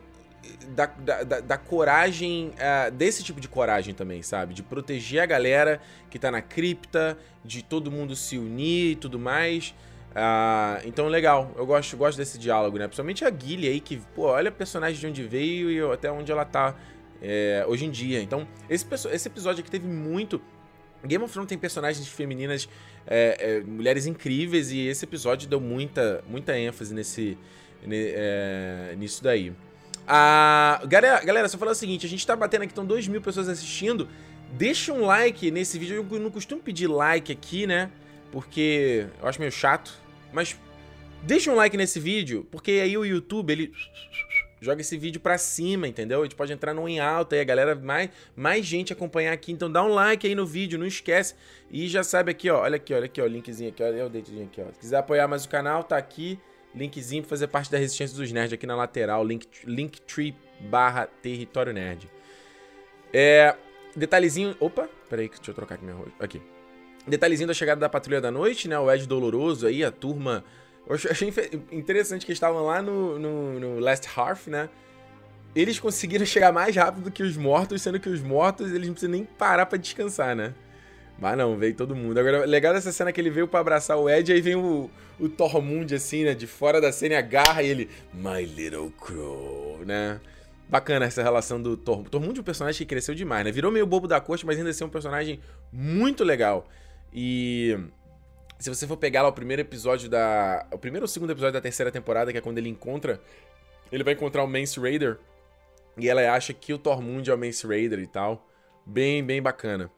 da, da, da, coragem, uh, desse tipo de coragem também, sabe? De proteger a galera que tá na cripta, de todo mundo se unir e tudo mais. Uh, então, legal, eu gosto, gosto desse diálogo, né? Principalmente a Guilherme aí, que, pô, olha a personagem de onde veio e até onde ela tá é, hoje em dia. Então, esse, esse episódio aqui teve muito. Game of Thrones tem personagens femininas, é, é, mulheres incríveis, e esse episódio deu muita, muita ênfase nesse, é, nisso daí. Galera, galera, só falar o seguinte: a gente tá batendo aqui, estão 2 mil pessoas assistindo. Deixa um like nesse vídeo. Eu não costumo pedir like aqui, né? Porque eu acho meio chato. Mas deixa um like nesse vídeo, porque aí o YouTube, ele joga esse vídeo pra cima, entendeu? A gente pode entrar no em alta aí, a galera, mais, mais gente acompanhar aqui. Então dá um like aí no vídeo, não esquece. E já sabe aqui, ó, olha aqui, olha aqui, ó, linkzinho aqui, olha o dedinho aqui, ó. Se quiser apoiar mais o canal, tá aqui linkzinho pra fazer parte da Resistência dos Nerds aqui na lateral, link, linktree barra território nerd. É, detalhezinho, opa, peraí, deixa eu trocar aqui minha roupa, aqui. Detalhezinho da chegada da Patrulha da Noite, né, o Ed Doloroso aí, a turma... Eu achei interessante que estavam lá no, no, no Last Hearth, né, eles conseguiram chegar mais rápido do que os mortos, sendo que os mortos, eles não precisam nem parar para descansar, né? Mas não, veio todo mundo. Agora, legal dessa cena que ele veio para abraçar o Ed, aí vem o, o assim, né? De fora da cena e agarra e ele. My little crow, né? Bacana essa relação do Tormund. Tormund é um personagem que cresceu demais, né? Virou meio bobo da corte, mas ainda assim é um personagem muito legal. E. Se você for pegar lá o primeiro episódio da. O primeiro ou segundo episódio da terceira temporada, que é quando ele encontra. Ele vai encontrar o Mance Raider. E ela acha que o Tormund é o Mance Raider e tal. Bem, bem bacana.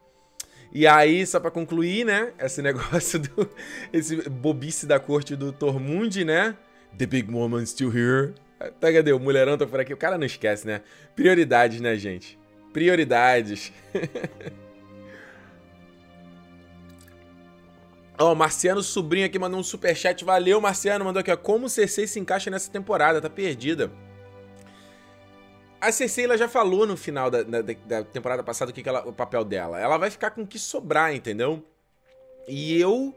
E aí, só pra concluir, né? Esse negócio do. Esse bobice da corte do Tormund, né? The Big Woman still here. Tá, cadê? O mulherão tá por aqui. O cara não esquece, né? Prioridades, né, gente? Prioridades. Ó, oh, Marciano Sobrinho aqui mandou um superchat. Valeu, Marciano. Mandou aqui, ó. Como Cersei se encaixa nessa temporada? Tá perdida. A Cersei ela já falou no final da, da, da temporada passada o que, que ela, o papel dela. Ela vai ficar com o que sobrar, entendeu? E eu.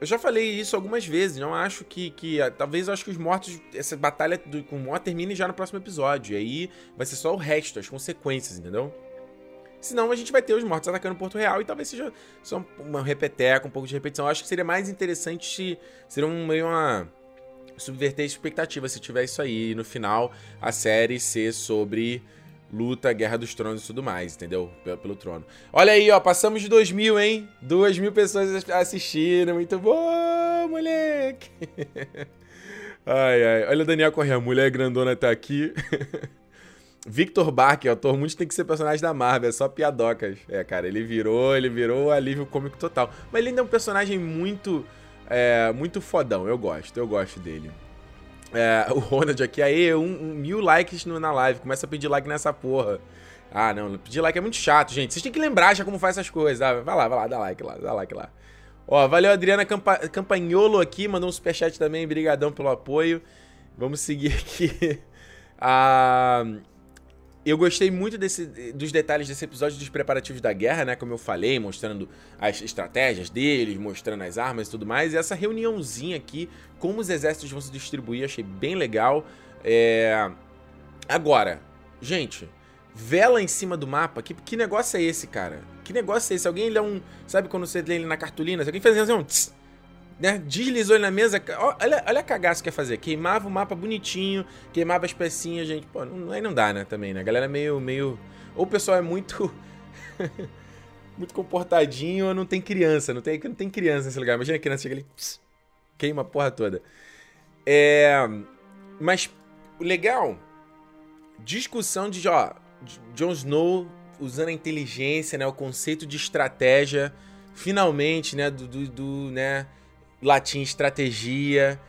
Eu já falei isso algumas vezes. Não acho que. que talvez eu acho que os mortos. Essa batalha do, com o morto termine já no próximo episódio. E aí vai ser só o resto, as consequências, entendeu? Senão a gente vai ter os mortos atacando Porto Real e talvez seja só uma repeteca, um pouco de repetição. Eu acho que seria mais interessante se. Seria um, meio uma subverter a expectativa se tiver isso aí. E no final, a série ser sobre luta, Guerra dos Tronos e tudo mais, entendeu? Pelo, trono. Olha aí, ó, passamos de 2 mil, hein? 2 mil pessoas assistindo, muito bom, moleque! ai, ai, olha o Daniel Corrêa, mulher grandona tá aqui. Victor Barker, autor muito tem que ser personagem da Marvel, é só piadocas. É, cara, ele virou, ele virou alívio cômico total. Mas ele ainda é um personagem muito é, muito fodão, eu gosto, eu gosto dele. É, o Ronald aqui, aí, um, um, mil likes no, na live, começa a pedir like nessa porra. Ah, não, pedir like é muito chato, gente. Vocês têm que lembrar já como faz essas coisas. Vai lá, vai lá, dá like lá, dá like lá. Ó, valeu Adriana Campa Campanholo aqui, mandou um superchat também, brigadão pelo apoio. Vamos seguir aqui. ah, eu gostei muito desse, dos detalhes desse episódio dos preparativos da guerra, né? Como eu falei, mostrando as estratégias deles, mostrando as armas e tudo mais. E essa reuniãozinha aqui, como os exércitos vão se distribuir, achei bem legal. É... Agora, gente, vela em cima do mapa, que, que negócio é esse, cara? Que negócio é esse? Alguém lê um. Sabe quando você lê ele na cartolina? Se alguém fazia assim, um. Tss, né? Deslizou ele na mesa. Olha, olha a cagaça que ia fazer. Queimava o mapa bonitinho, queimava as pecinhas, gente. Pô, não, aí não dá, né? Também, né? A galera é meio. meio... Ou o pessoal é muito. muito comportadinho ou não tem criança. Não tem, não tem criança nesse lugar. Imagina a criança chega ali. Pss, queima a porra toda. É. Mas legal. Discussão de, ó. Jon Snow usando a inteligência, né? O conceito de estratégia. Finalmente, né? do, do, do né? Latim estratégia.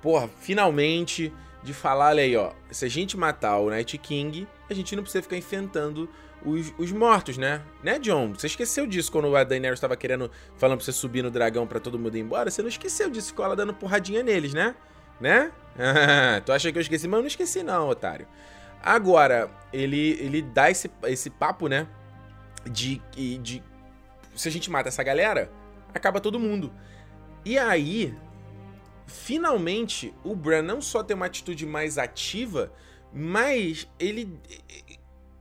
Porra, finalmente de falar, olha aí, ó. Se a gente matar o Night King, a gente não precisa ficar enfrentando os, os mortos, né? Né, John? Você esqueceu disso quando a Daenerys estava querendo, falando pra você subir no dragão para todo mundo ir embora? Você não esqueceu disso, ficou ela dando porradinha neles, né? Né? tu acha que eu esqueci? Mas eu não esqueci não, otário. Agora, ele, ele dá esse, esse papo, né? De, de. Se a gente mata essa galera, acaba todo mundo. E aí, finalmente, o Bran não só tem uma atitude mais ativa, mas ele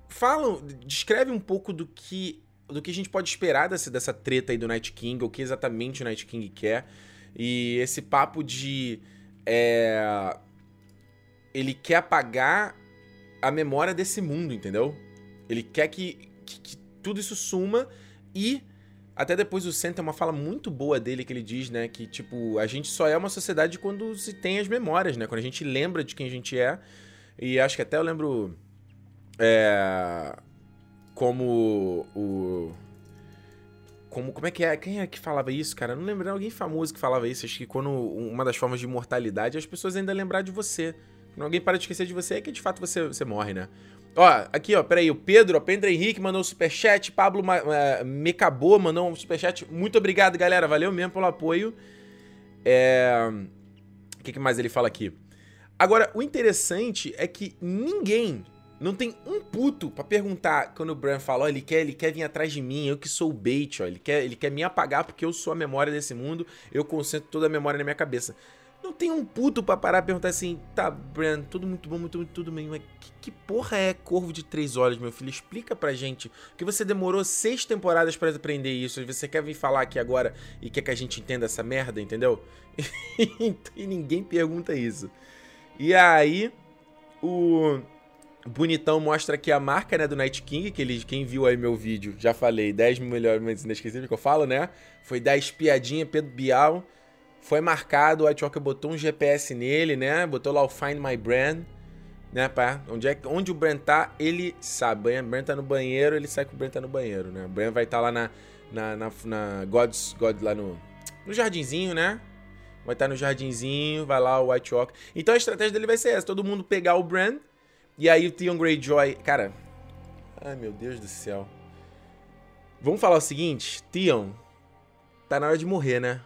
fala, descreve um pouco do que do que a gente pode esperar dessa, dessa treta aí do Night King, o que exatamente o Night King quer. E esse papo de. É, ele quer apagar a memória desse mundo, entendeu? Ele quer que, que, que tudo isso suma e até depois o Sen tem uma fala muito boa dele que ele diz, né? Que, tipo, a gente só é uma sociedade quando se tem as memórias, né? Quando a gente lembra de quem a gente é. E acho que até eu lembro. É. Como o. Como, como é que é? Quem é que falava isso, cara? Eu não lembro alguém famoso que falava isso. Acho que quando uma das formas de imortalidade é as pessoas ainda lembrar de você. Quando alguém para de esquecer de você, é que de fato você, você morre, né? Ó, aqui, ó, peraí, o Pedro, ó, Pedro Henrique mandou um superchat, Pablo uh, Mecabô mandou um superchat. Muito obrigado, galera, valeu mesmo pelo apoio. É... O que, que mais ele fala aqui? Agora, o interessante é que ninguém, não tem um puto para perguntar quando o Bran fala, ó, ele quer, ele quer vir atrás de mim, eu que sou o bait, ó, ele quer, ele quer me apagar porque eu sou a memória desse mundo, eu concentro toda a memória na minha cabeça. Não tem um puto pra parar e perguntar assim, tá, Bran, tudo muito bom, muito, muito tudo bem, mas que, que, porra é Corvo de Três Olhos, meu filho? Explica pra gente. Porque você demorou seis temporadas para aprender isso, você quer vir falar aqui agora e quer que a gente entenda essa merda, entendeu? e ninguém pergunta isso. E aí, o bonitão mostra aqui a marca, né, do Night King, que ele, quem viu aí meu vídeo, já falei, 10 melhores momentos inesquecíveis que eu falo, né? Foi dar espiadinha, Pedro Bial foi marcado, o White Walker botou um GPS nele, né? Botou lá o Find My Brand, né, pá? Onde, é, onde o Brand tá, ele sabe. O Brand tá no banheiro, ele sabe que o Brand tá no banheiro, né? O Brand vai estar tá lá na, na, na, na God's, God, lá no, no jardinzinho, né? Vai estar tá no jardinzinho, vai lá o White Walker. Então a estratégia dele vai ser essa, todo mundo pegar o Brand, e aí o Theon Greyjoy... Cara, ai meu Deus do céu. Vamos falar o seguinte, Theon, tá na hora de morrer, né?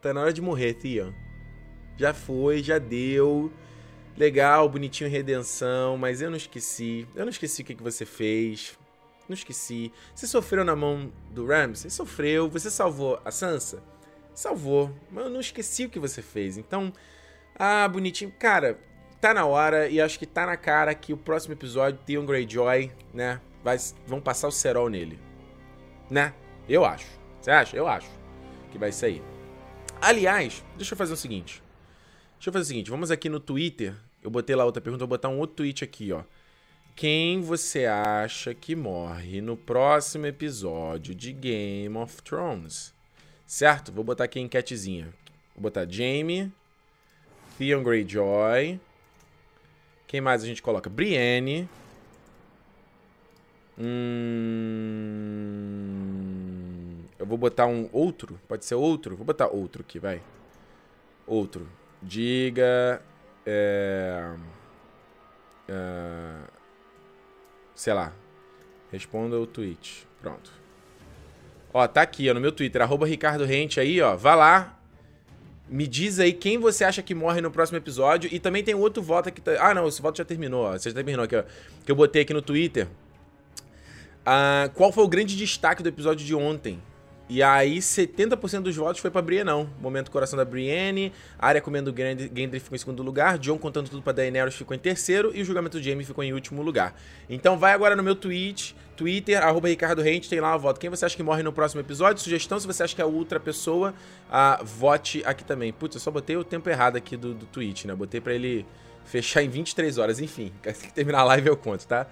Tá na hora de morrer, Theon. Já foi, já deu. Legal, bonitinho redenção, mas eu não esqueci. Eu não esqueci o que, que você fez. Não esqueci. Você sofreu na mão do Ramsay? Sofreu. Você salvou a Sansa? Salvou. Mas eu não esqueci o que você fez. Então, ah, bonitinho. Cara, tá na hora e acho que tá na cara que o próximo episódio, Theon Greyjoy, né? Vai, vão passar o cerol nele. Né? Eu acho. Você acha? Eu acho que vai sair. Aliás, deixa eu fazer o seguinte. Deixa eu fazer o seguinte, vamos aqui no Twitter. Eu botei lá outra pergunta, vou botar um outro tweet aqui, ó. Quem você acha que morre no próximo episódio de Game of Thrones? Certo? Vou botar aqui a enquetezinha. Vou botar Jamie, Theon Greyjoy. Quem mais a gente coloca? Brienne. Hum... Eu vou botar um outro. Pode ser outro? Vou botar outro aqui, vai. Outro. Diga. É, é, sei lá. Responda o tweet. Pronto. Ó, tá aqui, ó, no meu Twitter, arroba Ricardo Rente aí, ó. Vá lá. Me diz aí quem você acha que morre no próximo episódio. E também tem outro voto aqui. Ah, não, esse voto já terminou, ó. Você já terminou aqui, ó. Que eu botei aqui no Twitter. Ah, qual foi o grande destaque do episódio de ontem? E aí, 70% dos votos foi pra Brienne, Momento coração da Brienne, área comendo Gendry ficou em segundo lugar, John contando tudo pra Daenerys ficou em terceiro e o julgamento do Jaime ficou em último lugar. Então vai agora no meu tweet, Twitter, arroba Ricardo tem lá o voto. Quem você acha que morre no próximo episódio? Sugestão, se você acha que é outra pessoa, uh, vote aqui também. Putz, eu só botei o tempo errado aqui do, do tweet, né? Botei pra ele fechar em 23 horas, enfim. Assim que terminar a live eu conto, tá?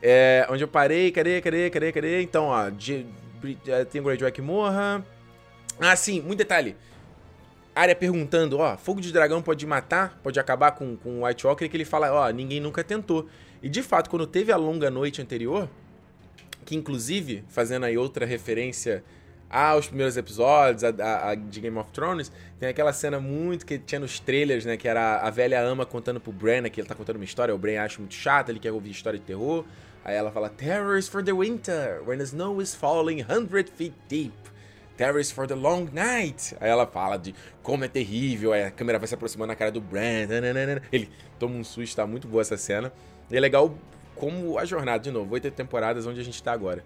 É, onde eu parei, cadê, cadê, cadê, cadê? Então, ó, de, tem o Greyjoy que morra. Ah, sim, muito detalhe. Arya perguntando, ó, fogo de dragão pode matar, pode acabar com, com o White Walker, que ele fala, ó, ninguém nunca tentou. E de fato, quando teve a longa noite anterior, que inclusive, fazendo aí outra referência aos primeiros episódios a, a, a, de Game of Thrones, tem aquela cena muito que tinha nos trailers, né, que era a velha ama contando pro Bran, que ele tá contando uma história, o Bran acha muito chato, ele quer ouvir história de terror, Aí ela fala: Terrors for the winter, when the snow is falling hundred feet deep. Terrors for the long night. Aí ela fala de como é terrível, aí a câmera vai se aproximando na cara do Brand. Ele toma um susto, tá muito boa essa cena. E é legal como a jornada, de novo, oito temporadas onde a gente tá agora.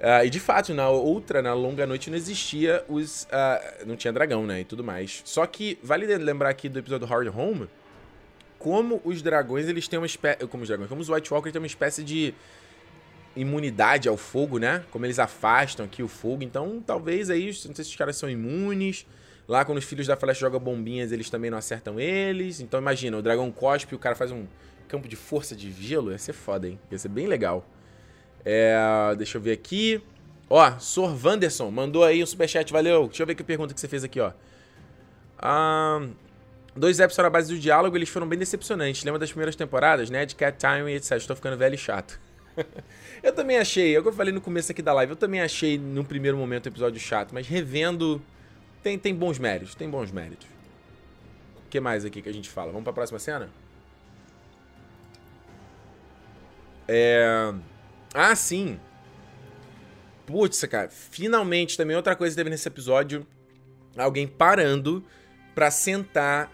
Uh, e de fato, na outra, na longa noite, não existia os. Uh, não tinha dragão, né? E tudo mais. Só que vale lembrar aqui do episódio Hard Home como os dragões, eles têm uma espécie... Como os dragões, como os White Walkers têm uma espécie de imunidade ao fogo, né? Como eles afastam aqui o fogo. Então, talvez aí, não sei se caras são imunes. Lá, quando os filhos da Flecha jogam bombinhas, eles também não acertam eles. Então, imagina, o dragão cospe e o cara faz um campo de força de gelo. Ia ser foda, hein? Ia ser bem legal. É, deixa eu ver aqui. Ó, Sor Wanderson mandou aí um superchat, valeu. Deixa eu ver que pergunta que você fez aqui, ó. Ah, Dois episódios à base do diálogo, eles foram bem decepcionantes. Lembra das primeiras temporadas, né? De Cat Time e etc. Estou ficando velho e chato. eu também achei, é o que eu falei no começo aqui da live, eu também achei no primeiro momento o episódio chato, mas revendo tem, tem bons méritos, tem bons méritos. O que mais aqui que a gente fala? Vamos para a próxima cena? É... Ah, sim. Putz, cara, finalmente também outra coisa teve nesse episódio, alguém parando para sentar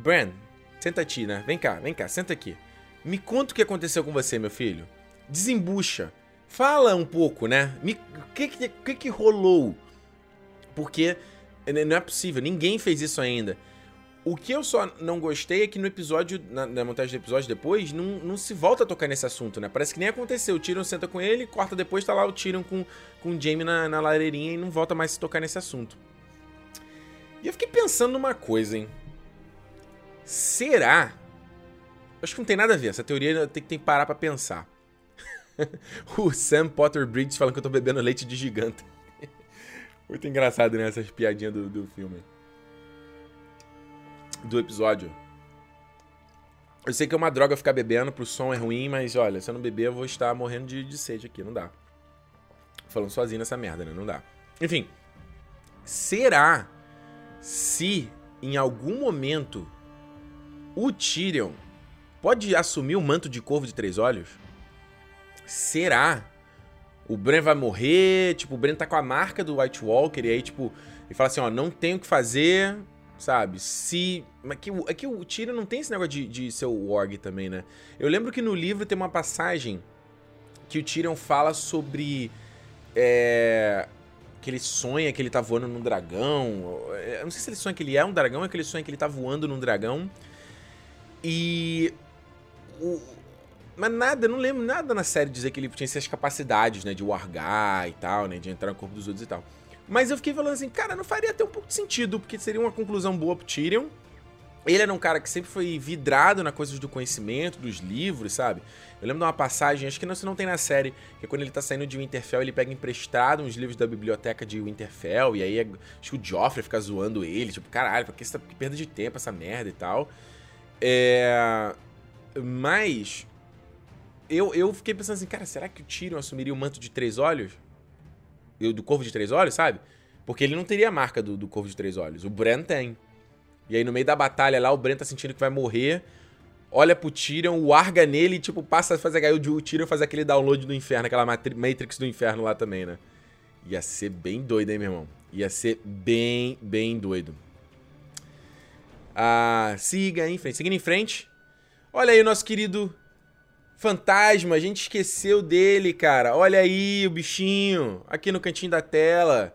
Bran, senta aqui, né? Vem cá, vem cá, senta aqui. Me conta o que aconteceu com você, meu filho. Desembucha. Fala um pouco, né? O que, que, que, que rolou? Porque não é possível, ninguém fez isso ainda. O que eu só não gostei é que no episódio, na, na, montagem do episódio depois, não, não se volta a tocar nesse assunto, né? Parece que nem aconteceu. O Tyrion senta com ele, corta depois, tá lá o Tyrion com, com o Jaime na, na lareirinha e não volta mais a se tocar nesse assunto. E eu fiquei pensando numa coisa, hein? Será? Acho que não tem nada a ver. Essa teoria tem que, parar pra pensar. o Sam Potter Bridges falando que eu tô bebendo leite de gigante. Muito engraçado, né? Essas piadinhas do, do filme. Do episódio. Eu sei que é uma droga ficar bebendo, pro som é ruim, mas olha, se eu não beber, eu vou estar morrendo de, de sede aqui. Não dá. Falando sozinho nessa merda, né? Não dá. Enfim. Será se em algum momento o Tyrion pode assumir o manto de corvo de três olhos? Será? O Bran vai morrer, tipo, o Bran tá com a marca do White Walker, e aí, tipo, ele fala assim, ó, não tem o que fazer, sabe? Se... Mas que, é que o Tyrion não tem esse negócio de, de ser o Warg também, né? Eu lembro que no livro tem uma passagem que o Tyrion fala sobre... É, que ele sonha que ele tá voando num dragão. Eu não sei se ele sonha que ele é um dragão ou que ele sonha que ele tá voando num dragão. E. O... Mas nada, não lembro nada na série dizer que ele tinha essas capacidades, né? De wargar e tal, né? De entrar no corpo dos outros e tal. Mas eu fiquei falando assim, cara, não faria até um pouco de sentido, porque seria uma conclusão boa pro Tyrion. Ele era um cara que sempre foi vidrado na coisas do conhecimento, dos livros, sabe? Eu lembro de uma passagem, acho que não, não tem na série, que é quando ele tá saindo de Winterfell, ele pega emprestado uns livros da biblioteca de Winterfell, e aí é, acho que o Joffrey fica zoando ele, tipo, caralho, que, tá, que perda de tempo essa merda e tal. É... Mas eu, eu fiquei pensando assim, cara, será que o Tyrion assumiria o manto de três olhos? Eu, do Corvo de Três Olhos, sabe? Porque ele não teria a marca do, do Corvo de Três Olhos. O Bran tem. E aí, no meio da batalha lá, o Bran tá sentindo que vai morrer. olha pro Tyrion, larga nele e, tipo, passa a fazer cair o Tyrion faz aquele download do inferno, aquela Matrix do inferno lá também, né? Ia ser bem doido, hein, meu irmão? Ia ser bem, bem doido. Ah, siga em frente. Seguindo em frente. Olha aí o nosso querido fantasma. A gente esqueceu dele, cara. Olha aí o bichinho. Aqui no cantinho da tela.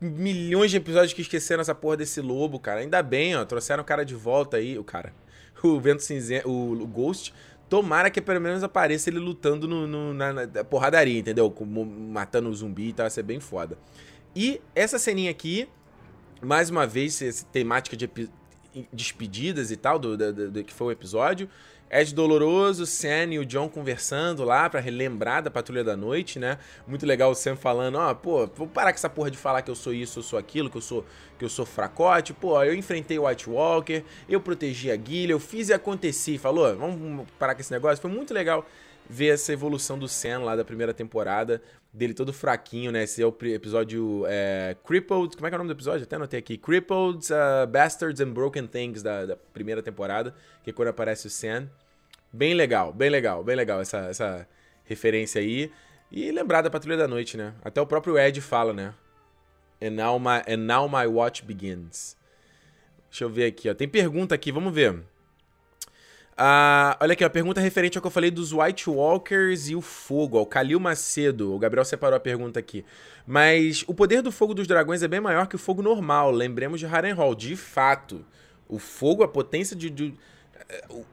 Milhões de episódios que esqueceram essa porra desse lobo, cara. Ainda bem, ó. Trouxeram o cara de volta aí. O cara. O vento cinzento. O, Ghost. Tomara que pelo menos apareça ele lutando no, no na, na, porradaria, entendeu? Como, matando o zumbi e tal. Vai ser bem foda. E essa ceninha aqui mais uma vez, essa temática de despedidas e tal, do, do, do, que foi o episódio. Ed Doloroso, Sam e o John conversando lá para relembrar da Patrulha da Noite, né? Muito legal o Sam falando, ó, oh, pô, vou parar com essa porra de falar que eu sou isso, eu sou aquilo, que eu sou que eu sou fracote. Pô, eu enfrentei o White Walker, eu protegi a guilha, eu fiz e aconteci. Falou, vamos parar com esse negócio. Foi muito legal ver essa evolução do Sam lá da primeira temporada, dele todo fraquinho, né? Esse é o episódio é, Crippled. Como é que é o nome do episódio? Até anotei aqui. Crippled uh, Bastards and Broken Things da, da, primeira temporada, que é quando aparece o Sam. Bem legal, bem legal, bem legal essa, essa referência aí. E lembrar da Patrulha da Noite, né? Até o próprio Ed fala, né? And now my, and now my watch begins. Deixa eu ver aqui, ó. Tem pergunta aqui, vamos ver. Ah, olha aqui, a pergunta referente ao que eu falei dos White Walkers e o fogo. O Kalil Macedo, o Gabriel separou a pergunta aqui. Mas o poder do fogo dos dragões é bem maior que o fogo normal. Lembremos de Harrenhal. De fato, o fogo, a potência de, de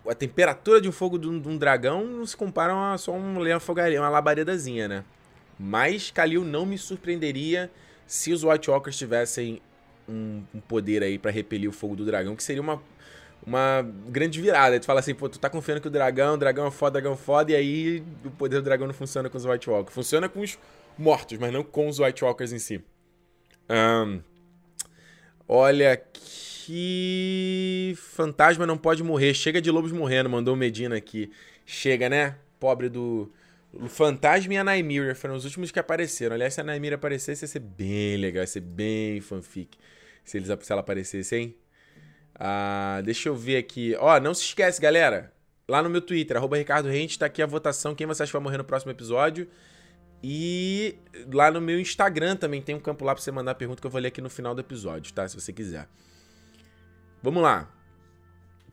a temperatura de um fogo de um, de um, dragão não se compara a só um leão fogaria, uma labaredazinha, né? Mas Kalil não me surpreenderia se os White Walkers tivessem um, um poder aí para repelir o fogo do dragão, que seria uma uma grande virada. Tu fala assim, pô, tu tá confiando que o dragão, o dragão é foda, o dragão é foda, e aí o poder do dragão não funciona com os White Walkers. Funciona com os mortos, mas não com os White Walkers em si. Um, olha que fantasma não pode morrer. Chega de lobos morrendo, mandou o Medina aqui. Chega, né? Pobre do. O Fantasma e a Naimira foram os últimos que apareceram. Aliás, se a Naimira aparecesse, ia ser bem legal, ia ser bem fanfic. Se, eles, se ela aparecesse, hein? Ah, deixa eu ver aqui. Ó, não se esquece, galera. Lá no meu Twitter, arroba Ricardo Rente, tá aqui a votação. Quem você acha que vai morrer no próximo episódio? E lá no meu Instagram também tem um campo lá pra você mandar pergunta que eu vou ler aqui no final do episódio, tá? Se você quiser. Vamos lá.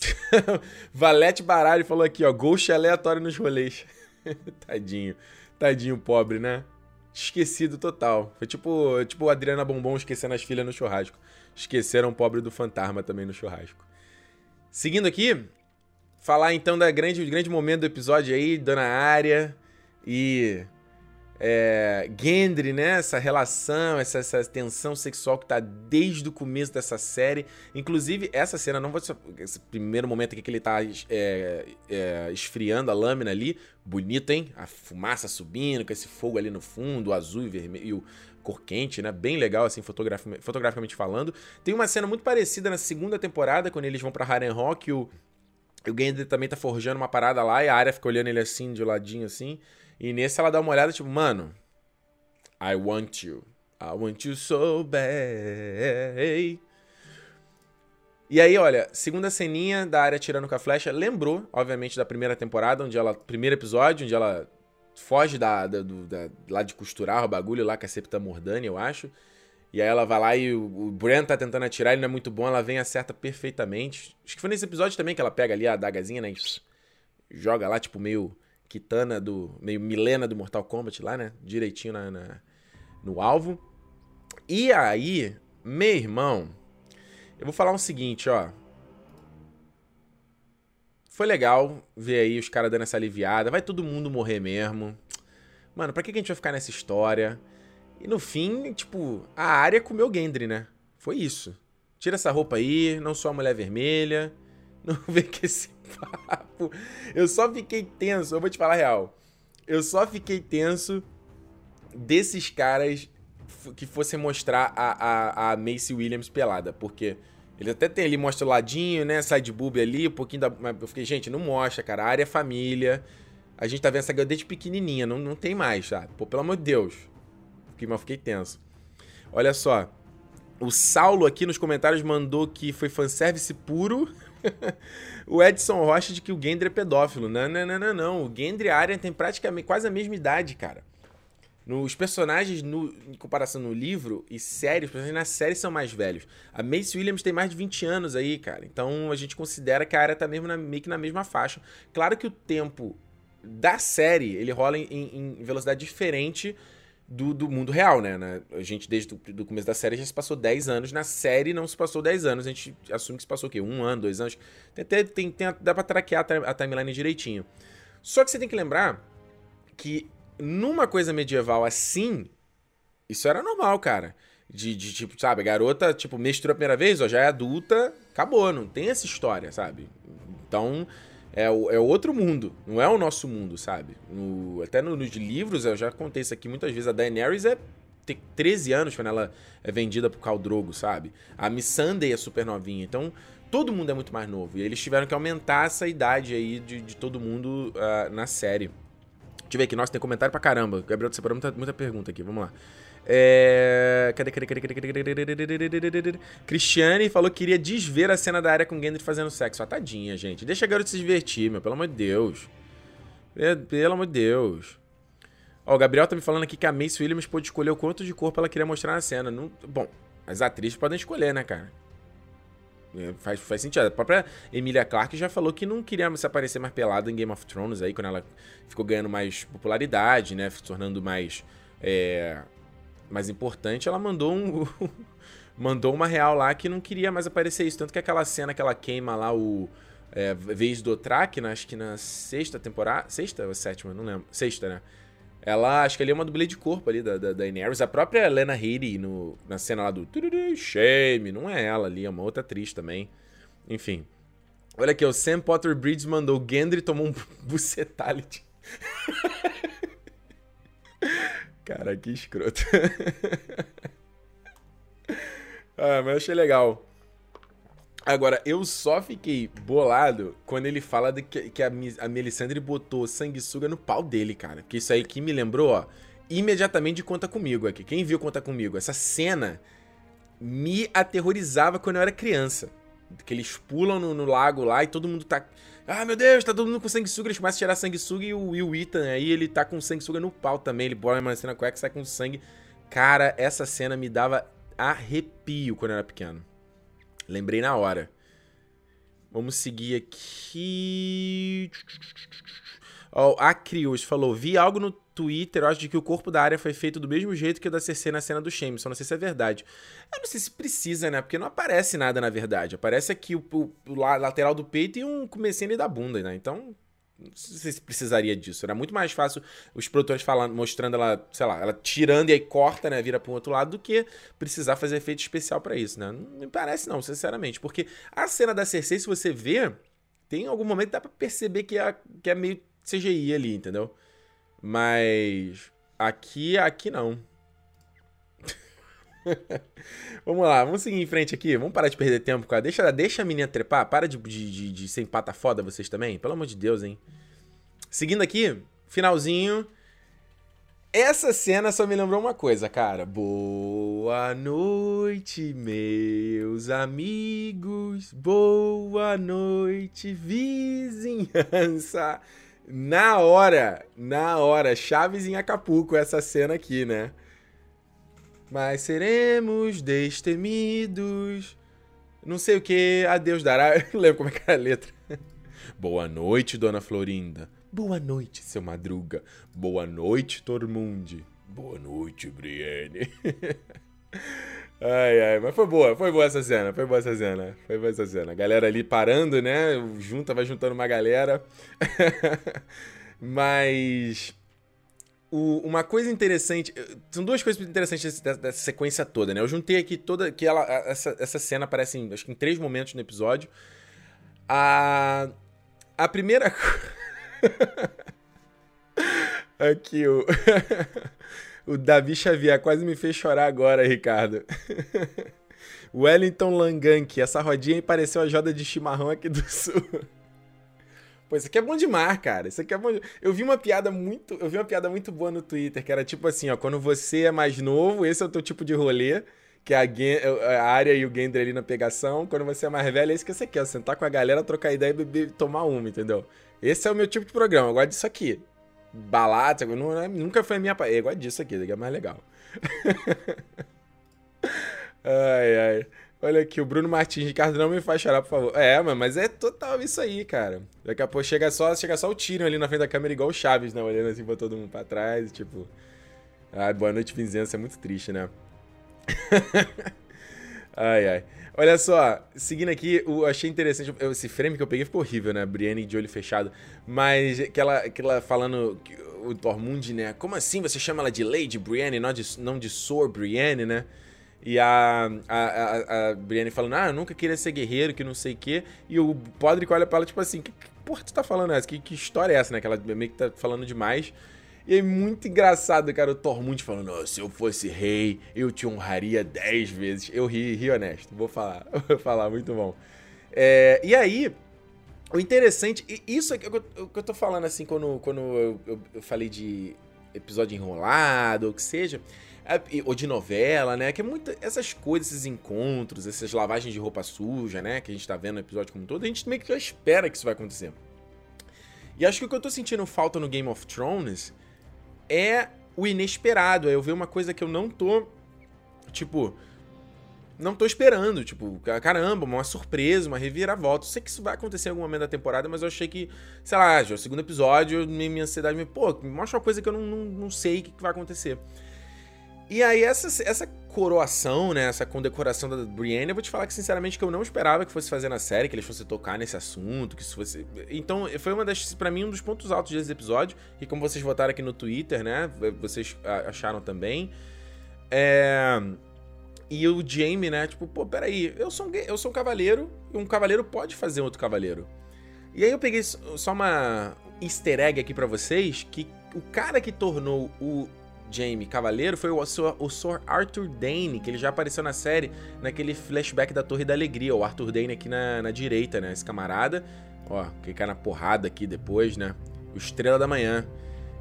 Valete Baralho falou aqui, ó. Ghost aleatório nos rolês. Tadinho. Tadinho, pobre, né? Esquecido total. Foi tipo, tipo Adriana Bombom esquecendo as filhas no churrasco. Esqueceram o pobre do fantasma também no churrasco. Seguindo aqui, falar então da grande, grande momento do episódio aí, Dona Área e é, Gendry, né? Essa relação, essa, essa, tensão sexual que tá desde o começo dessa série. Inclusive, essa cena, não vou. Esse primeiro momento aqui que ele tá é, é, esfriando a lâmina ali. Bonito, hein? A fumaça subindo, com esse fogo ali no fundo, azul e vermelho. Cor quente, né? Bem legal, assim, fotograficamente, fotograficamente falando. Tem uma cena muito parecida na segunda temporada, quando eles vão pra Harrenhal, o, o Gendry também tá forjando uma parada lá e a área fica olhando ele assim, de ladinho, assim. E nesse ela dá uma olhada, tipo, mano, I want you. I want you so bad. E aí, olha, segunda ceninha da área tirando com a flecha, lembrou, obviamente, da primeira temporada, onde ela. Primeiro episódio, onde ela foge da, da, do, da, lá de costurar o bagulho lá com a Septa Mordani, eu acho. E aí ela vai lá e o, o Bran tá tentando atirar, ele não é muito bom, ela vem e acerta perfeitamente. Acho que foi nesse episódio também que ela pega ali a adagazinha, né? Joga lá, tipo, meio Kitana do. meio Milena do Mortal Kombat lá, né? Direitinho na, na, no alvo. E aí, meu irmão, eu vou falar o um seguinte, ó. Foi legal ver aí os caras dando essa aliviada. Vai todo mundo morrer mesmo. Mano, pra que a gente vai ficar nessa história? E no fim, tipo, a área comeu Gendry, né? Foi isso. Tira essa roupa aí, não sou a mulher vermelha. Não vem com esse papo. Eu só fiquei tenso, eu vou te falar a real. Eu só fiquei tenso desses caras que fossem mostrar a, a, a Macy Williams pelada. Porque ele até tem ali, mostra o ladinho, né? Side boob ali, um pouquinho da. Eu fiquei, gente, não mostra, cara. A área é família. A gente tá vendo essa girl desde pequenininha, não, não tem mais, sabe? Pô, pelo amor de Deus. Fiquei, mas fiquei tenso. Olha só. O Saulo aqui nos comentários mandou que foi fanservice puro. o Edson Rocha de que o Gendry é pedófilo. Não, não, não, não, não. O Gendry e a Arya têm praticamente quase a mesma idade, cara. Nos personagens, no, em comparação no livro e série, os personagens na série são mais velhos. A Mace Williams tem mais de 20 anos aí, cara. Então a gente considera que a área tá mesmo na, meio que na mesma faixa. Claro que o tempo da série, ele rola em, em velocidade diferente do, do mundo real, né? A gente, desde o começo da série, já se passou 10 anos. Na série não se passou 10 anos. A gente assume que se passou o quê? Um ano, dois anos. Tem, tem, tem, dá pra traquear a timeline direitinho. Só que você tem que lembrar que numa coisa medieval assim, isso era normal, cara. De, de tipo, sabe, garota, tipo, mestrou a primeira vez, ó, já é adulta, acabou, não tem essa história, sabe? Então, é, é outro mundo, não é o nosso mundo, sabe? No, até no, nos livros, eu já contei isso aqui muitas vezes, a Daenerys é tem 13 anos quando ela é vendida pro Khal Drogo, sabe? A Missandei é super novinha, então todo mundo é muito mais novo. E eles tiveram que aumentar essa idade aí de, de todo mundo uh, na série. Deixa eu ver aqui. Nossa, tem comentário pra caramba. Gabriel separou muita, muita pergunta aqui. Vamos lá. É... Cadê, cadê, cadê, cadê, cadê, Cristiane falou que queria desver a cena da área com Gendry fazendo sexo. Ah, tadinha, gente. Deixa a garota se divertir, meu. Pelo amor de Deus. Pelo amor de Deus. Ó, o Gabriel tá me falando aqui que a Mace Williams pôde escolher o quanto de corpo ela queria mostrar na cena. Não... Bom, as atrizes podem escolher, né, cara? É, faz, faz sentido. A própria Emilia Clarke já falou que não queria se aparecer mais pelada em Game of Thrones aí, quando ela ficou ganhando mais popularidade, né? Se tornando mais. É, mais importante. Ela mandou um. mandou uma real lá que não queria mais aparecer isso. Tanto que aquela cena que ela queima lá o. É, vez do Track, né, acho que na sexta temporada. Sexta ou sétima? Não lembro. Sexta, né? Ela, acho que ali é uma dublê de corpo ali da, da, da. A própria Lena Headey no, na cena lá do Shame, não é ela ali, é uma outra atriz também. Enfim. Olha aqui, o Sam Potter Bridges mandou Gendry tomou um bucetality. Cara, que escroto. ah, mas eu achei legal. Agora, eu só fiquei bolado quando ele fala de que, que a, a Melisandre botou sanguessuga no pau dele, cara. Que isso aí que me lembrou, ó, imediatamente de Conta Comigo aqui. Quem viu Conta Comigo? Essa cena me aterrorizava quando eu era criança. Que eles pulam no, no lago lá e todo mundo tá. Ah, meu Deus, tá todo mundo com sanguessuga. Eles começam a tirar sanguessuga e o Will Ethan aí, ele tá com sanguessuga no pau também. Ele bora uma cena cueca sai com sangue. Cara, essa cena me dava arrepio quando eu era pequeno. Lembrei na hora. Vamos seguir aqui. Ó, oh, Acrius falou: Vi algo no Twitter, acho, de que o corpo da área foi feito do mesmo jeito que o da Cersei na cena do Shame. Só não sei se é verdade. Eu não sei se precisa, né? Porque não aparece nada na verdade. Aparece aqui o, o, o lateral do peito e um comecinho da bunda, né? Então, não sei se precisaria disso. Era muito mais fácil os produtores falando, mostrando ela, sei lá, ela tirando e aí corta, né? Vira para um outro lado, do que precisar fazer efeito especial para isso, né? Não me parece, não, sinceramente. Porque a cena da Cersei, se você vê, tem algum momento que dá pra perceber que é, que é meio CGI ali, entendeu? Mas aqui, aqui não. vamos lá, vamos seguir em frente aqui. Vamos parar de perder tempo, cara. Deixa, deixa a menina trepar. Para de, de, de, de ser empata foda vocês também. Pelo amor de Deus, hein? Seguindo aqui, finalzinho. Essa cena só me lembrou uma coisa, cara. Boa noite, meus amigos. Boa noite, vizinhança. Na hora, na hora, Chaves em Acapulco, essa cena aqui, né? Mas seremos destemidos. Não sei o que, a Deus dará. Eu não lembro como é que era a letra. Boa noite, dona Florinda. Boa noite, seu Madruga. Boa noite, Tormundi. Boa noite, Brienne. ai, ai, mas foi boa, foi boa essa cena, foi boa essa cena, foi boa essa cena. A galera ali parando, né? Junta, vai juntando uma galera. mas o, uma coisa interessante. São duas coisas interessantes dessa, dessa, sequência toda, né? Eu juntei aqui toda. que ela, essa, essa cena aparece, em, acho que em três momentos no episódio. A. A primeira. aqui, o. o Davi Xavier quase me fez chorar agora, Ricardo. Wellington Langank, essa rodinha pareceu a joda de chimarrão aqui do sul. Pô, isso aqui é bom demais, cara. Isso aqui é bom. De... Eu vi uma piada muito, eu vi uma piada muito boa no Twitter, que era tipo assim, ó, quando você é mais novo, esse é o teu tipo de rolê, que a, a área e o Gendry ali na pegação. Quando você é mais velho, é isso que você quer. Sentar com a galera, trocar ideia e beber, tomar uma, entendeu? Esse é o meu tipo de programa. Eu gosto disso aqui. Balada, não, é, nunca foi a minha. Eu gosto disso aqui, daqui é mais legal. ai, ai. Olha aqui, o Bruno Martins, Ricardo, não me faz chorar, por favor. É, mas é total isso aí, cara. Daqui a pouco chega só, chega só o tiro ali na frente da câmera, igual o Chaves, né? Olhando assim pra todo mundo pra trás, tipo. Ai, boa noite, Vincença. É muito triste, né? ai, ai. Olha só, seguindo aqui, eu achei interessante. Esse frame que eu peguei ficou horrível, né? Brienne de olho fechado. Mas aquela, aquela falando. O Tormund, né? Como assim você chama ela de Lady Brienne, não de, não de Sor Brienne, né? E a, a, a, a Brienne falando, ah, eu nunca queria ser guerreiro, que não sei o quê. E o Podrick olha pra ela, tipo assim, que, que porra tu tá falando essa? Que, que história é essa, né? Que ela meio que tá falando demais. E é muito engraçado, cara, o Tormund falando, oh, se eu fosse rei, eu te honraria dez vezes. Eu ri, ri honesto, vou falar, vou falar, muito bom. É, e aí, o interessante, isso é que eu, que eu tô falando assim, quando, quando eu, eu, eu falei de episódio enrolado, ou que seja, é, ou de novela, né? Que é muito. Essas coisas, esses encontros, essas lavagens de roupa suja, né? Que a gente tá vendo no episódio como todo, a gente meio que já espera que isso vai acontecer. E acho que o que eu tô sentindo falta no Game of Thrones é o inesperado. É eu ver uma coisa que eu não tô. Tipo. Não tô esperando. Tipo, caramba, uma surpresa, uma reviravolta. Eu sei que isso vai acontecer em algum momento da temporada, mas eu achei que, sei lá, já o segundo episódio, minha ansiedade me. Pô, mostra uma coisa que eu não, não, não sei o que vai acontecer. E aí, essa, essa coroação, né? Essa condecoração da Brienne, eu vou te falar que, sinceramente, que eu não esperava que fosse fazer na série, que eles fossem tocar nesse assunto, que isso fosse. Então, foi uma das. para mim, um dos pontos altos desse episódio. E como vocês votaram aqui no Twitter, né? Vocês acharam também. É. E o Jaime, né? Tipo, pô, peraí, eu sou um, eu sou um cavaleiro, e um cavaleiro pode fazer outro cavaleiro. E aí eu peguei só uma easter egg aqui para vocês, que o cara que tornou o Jaime Cavaleiro foi o, o Sir Arthur Dane, que ele já apareceu na série, naquele flashback da Torre da Alegria. O Arthur Dane aqui na, na direita, né? Esse camarada. Ó, que cai na porrada aqui depois, né? O Estrela da Manhã.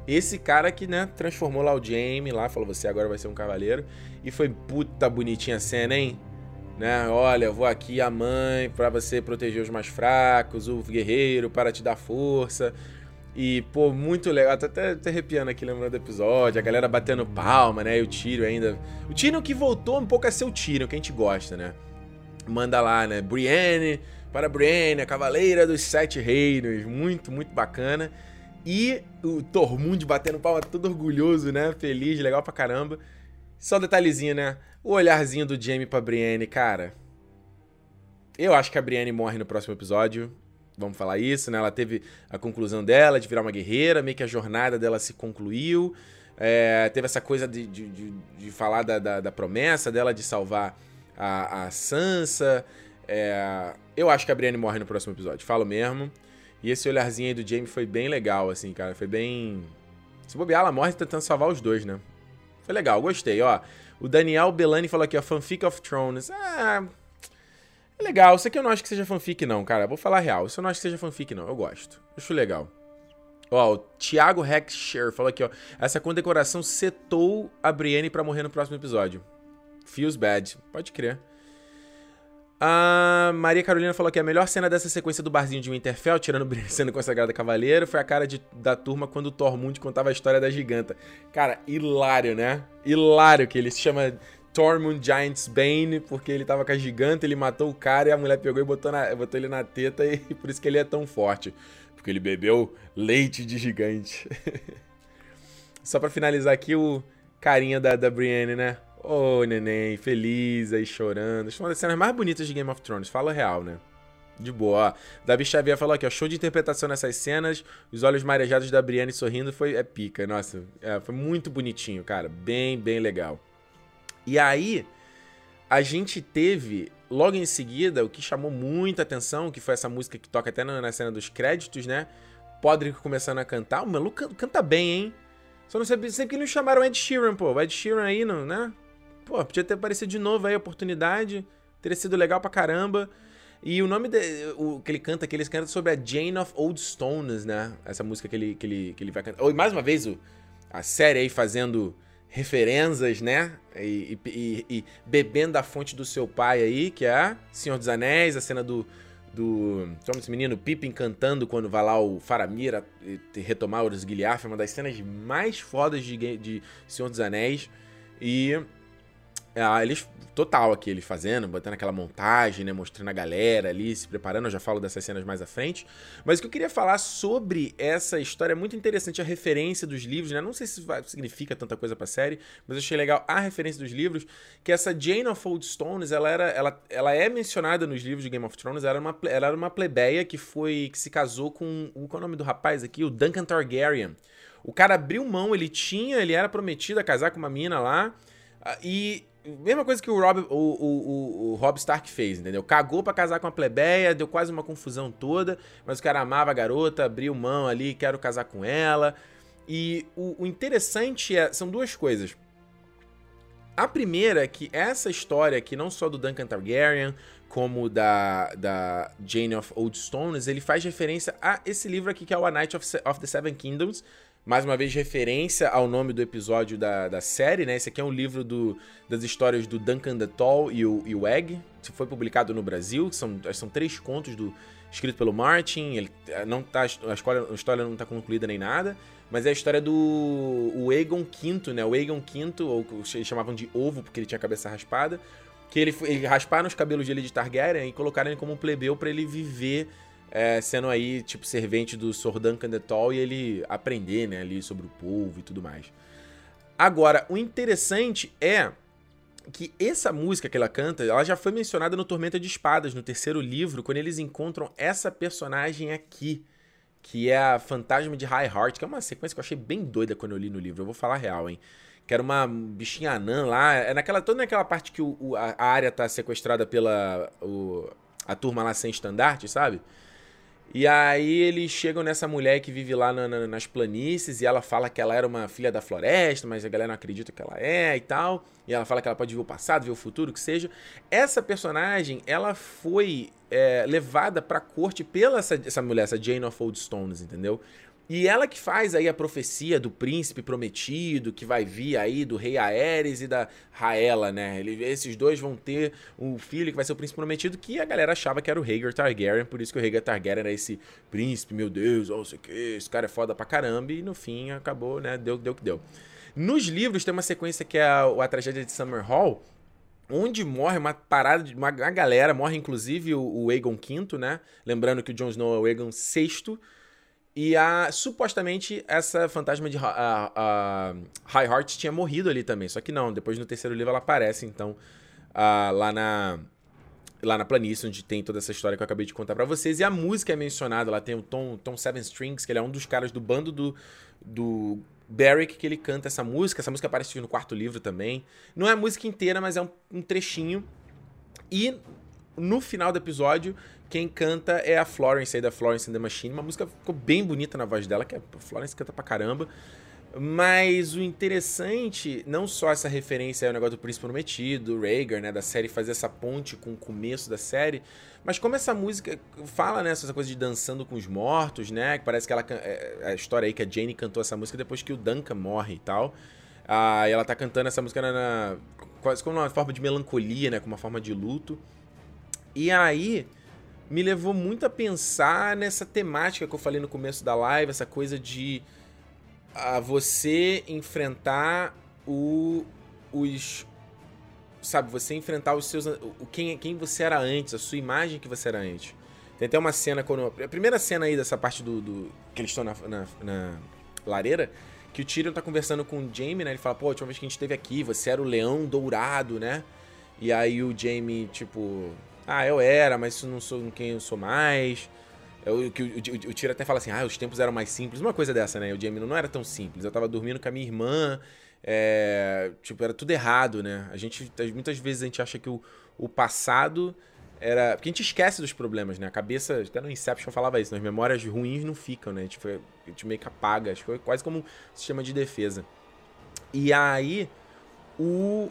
Esse cara que, né, transformou lá o Jaime lá, falou: você agora vai ser um cavaleiro. E foi puta bonitinha a cena, hein? Né? Olha, vou aqui a mãe para você proteger os mais fracos, o guerreiro para te dar força. E, pô, muito legal. Tô até, até arrepiando aqui lembrando do episódio. A galera batendo palma, né? E o Tyrion ainda. O Tyrion que voltou um pouco a ser o Tyrion, que a gente gosta, né? Manda lá, né? Brienne, para Brienne, a Cavaleira dos Sete Reinos. Muito, muito bacana. E o Tormund batendo palma, todo orgulhoso, né? Feliz, legal pra caramba. Só um detalhezinho, né? O olharzinho do Jaime pra Brienne, cara. Eu acho que a Brienne morre no próximo episódio vamos falar isso, né? Ela teve a conclusão dela de virar uma guerreira, meio que a jornada dela se concluiu. É, teve essa coisa de, de, de, de falar da, da, da, promessa dela de salvar a, a Sansa. É, eu acho que a Brienne morre no próximo episódio, falo mesmo. E esse olharzinho aí do Jaime foi bem legal, assim, cara. Foi bem. Se bobear, ela morre tentando salvar os dois, né? Foi legal, gostei, ó. O Daniel Belani falou aqui, ó, Fanfic of Thrones. Ah, é legal. Isso aqui eu não acho que seja fanfic, não, cara. Vou falar real. Isso eu não acho que seja fanfic, não. Eu gosto. Acho legal. Ó, o Thiago Hexsher falou aqui, ó. Essa condecoração setou a Brienne pra morrer no próximo episódio. Feels bad. Pode crer. A Maria Carolina falou que a melhor cena dessa sequência do barzinho de Winterfell, tirando Brienne sendo consagrada cavaleiro, foi a cara de, da turma quando o Tormund contava a história da giganta. Cara, hilário, né? Hilário que ele se chama Tormund Giant's Bane, porque ele tava com a gigante, ele matou o cara e a mulher pegou e botou, na, botou ele na teta e por isso que ele é tão forte. Porque ele bebeu leite de gigante. Só para finalizar aqui, o carinha da, da Brienne, né? Ô, oh, neném, feliz aí, chorando. Acho uma das cenas mais bonitas de Game of Thrones, fala real, né? De boa. Davi Xavier falou aqui, ó. Show de interpretação nessas cenas. Os olhos marejados da Brienne sorrindo foi é pica. Nossa, é, foi muito bonitinho, cara. Bem, bem legal. E aí, a gente teve, logo em seguida, o que chamou muita atenção, que foi essa música que toca até na, cena dos créditos, né? Podrick começando a cantar. O maluco canta bem, hein? Só não sei, sei que não chamaram Ed Sheeran, pô. O Ed Sheeran aí, não, né? Pô, podia ter aparecido de novo aí a oportunidade. Teria sido legal pra caramba. E o nome de, o, que ele canta, que ele canta sobre a Jane of Old Stones, né? Essa música que ele, que ele, que ele vai cantar. E mais uma vez, o, a série aí fazendo referências, né? E, e, e, bebendo da fonte do seu pai aí, que é Senhor dos Anéis, a cena do. do como esse menino Pippin cantando quando vai lá o Faramir retomar o é uma das cenas mais fodas de, de Senhor dos Anéis. E é, eles, total aqui, eles fazendo, botando aquela montagem, né? Mostrando a galera ali, se preparando. Eu já falo dessas cenas mais à frente. Mas o que eu queria falar sobre essa história é muito interessante, a referência dos livros, né? Não sei se significa tanta coisa pra série, mas eu achei legal a referência dos livros, que essa Jane of Old Stones, ela era. Ela, ela é mencionada nos livros de Game of Thrones, ela era uma, ela era uma plebeia que foi. que se casou com. Qual é o nome do rapaz aqui? O Duncan Targaryen. O cara abriu mão, ele tinha, ele era prometido a casar com uma mina lá. Ah, e Mesma coisa que o Rob, o, o, o, o Rob Stark fez, entendeu? Cagou para casar com a plebeia, deu quase uma confusão toda, mas o cara amava a garota, abriu mão ali, quero casar com ela. E o, o interessante é, são duas coisas. A primeira é que essa história aqui, não só do Duncan Targaryen, como da, da Jane of Old Stones, ele faz referência a esse livro aqui que é o A Night of, of the Seven Kingdoms, mais uma vez referência ao nome do episódio da, da série, né? Esse aqui é um livro do, das histórias do Duncan the Tall e o, e o Egg, que foi publicado no Brasil, são, são três contos do, escrito pelo Martin, ele eh, não tá, a, história, a história não está concluída nem nada, mas é a história do o Aegon V, né? O Aegon V, ou eles chamavam de ovo porque ele tinha a cabeça raspada, que ele, ele rasparam os cabelos dele de Targaryen e colocaram ele como um plebeu para ele viver é, sendo aí, tipo, servente do the Tall e ele aprender, né, ali sobre o povo e tudo mais. Agora, o interessante é que essa música que ela canta, ela já foi mencionada no Tormenta de Espadas, no terceiro livro, quando eles encontram essa personagem aqui, que é a Fantasma de High Heart, que é uma sequência que eu achei bem doida quando eu li no livro, eu vou falar real, hein. Que era uma bichinha anã lá, é naquela, toda naquela parte que o, o, a área tá sequestrada pela o, a turma lá sem estandarte, sabe? E aí eles chegam nessa mulher que vive lá na, na, nas planícies e ela fala que ela era uma filha da floresta, mas a galera não acredita que ela é e tal. E ela fala que ela pode ver o passado, ver o futuro, que seja. Essa personagem, ela foi é, levada pra corte pela essa, essa mulher, essa Jane of Old Stones, entendeu? E ela que faz aí a profecia do príncipe prometido, que vai vir aí do rei Aerys e da Raela, né? Ele, esses dois vão ter um filho que vai ser o príncipe prometido, que a galera achava que era o Rhaegar Targaryen, por isso que o Rhaegar Targaryen era esse príncipe, meu Deus, oh, sei que, esse cara é foda pra caramba, e no fim acabou, né? Deu o que deu. Nos livros tem uma sequência que é a, a tragédia de Summer Hall, onde morre uma parada de uma, uma galera, morre inclusive o, o Aegon V, né? Lembrando que o Jon Snow é o Aegon VI, e a, supostamente essa fantasma de a, a High Heart tinha morrido ali também. Só que não, depois no terceiro livro ela aparece, então, a, lá na. Lá na planície, onde tem toda essa história que eu acabei de contar para vocês. E a música é mencionada, lá tem o Tom, Tom Seven Strings, que ele é um dos caras do bando do, do Barrick, que ele canta essa música. Essa música aparece no quarto livro também. Não é a música inteira, mas é um, um trechinho. E no final do episódio, quem canta é a Florence aí da Florence and the Machine. Uma música ficou bem bonita na voz dela, que a Florence canta pra caramba. Mas o interessante, não só essa referência ao negócio do Príncipe Prometido, do Rhaegar, né, da série fazer essa ponte com o começo da série, mas como essa música fala, né, essa coisa de dançando com os mortos, né, que parece que ela é, é a história aí que a Jane cantou essa música depois que o Duncan morre e tal. Ah, e ela tá cantando essa música na, na, quase como uma forma de melancolia, né, como uma forma de luto. E aí, me levou muito a pensar nessa temática que eu falei no começo da live, essa coisa de a você enfrentar o, os sabe, você enfrentar os seus o quem quem você era antes, a sua imagem que você era antes. Tem até uma cena quando a primeira cena aí dessa parte do, do que eles estão na, na, na, lareira, que o Tyrion tá conversando com o Jaime, né? Ele fala: "Pô, a última vez que a gente esteve aqui, você era o leão dourado, né?" E aí o Jaime, tipo, ah, eu era, mas isso não sou quem eu sou mais. Eu, o, o, o Tiro até fala assim, ah, os tempos eram mais simples. Uma coisa dessa, né? O Jamie não era tão simples. Eu tava dormindo com a minha irmã, é, tipo, era tudo errado, né? A gente, muitas vezes a gente acha que o, o passado era... Porque a gente esquece dos problemas, né? A cabeça, até no Inception falava isso, as memórias ruins não ficam, né? A gente, foi, a gente meio que apaga, acho que foi quase como um sistema de defesa. E aí, o,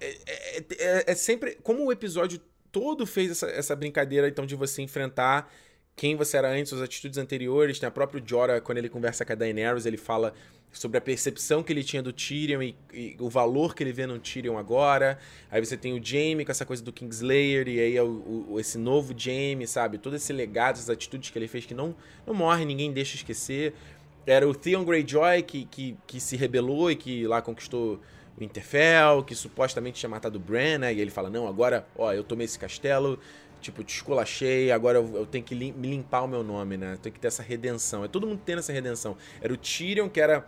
é, é, é, é, sempre. Como o episódio todo fez essa, essa brincadeira, então, de você enfrentar quem você era antes, suas atitudes anteriores. Tem a próprio Jorah, quando ele conversa com a Daenerys, ele fala sobre a percepção que ele tinha do Tyrion e, e, o valor que ele vê no Tyrion agora. Aí você tem o Jaime com essa coisa do Kingslayer, e aí é o, o, esse novo Jaime, sabe? Todo esse legado, essas atitudes que ele fez que não, não morre, ninguém deixa esquecer. Era o Theon Greyjoy que, que, que se rebelou e que lá conquistou o Interfell, que supostamente tinha matado o Bran, né? E ele fala, não, agora, ó, eu tomei esse castelo, tipo, te esculachei, agora eu, eu tenho que lim me limpar o meu nome, né? Tem que ter essa redenção. É todo mundo tendo essa redenção. Era o Tyrion, que era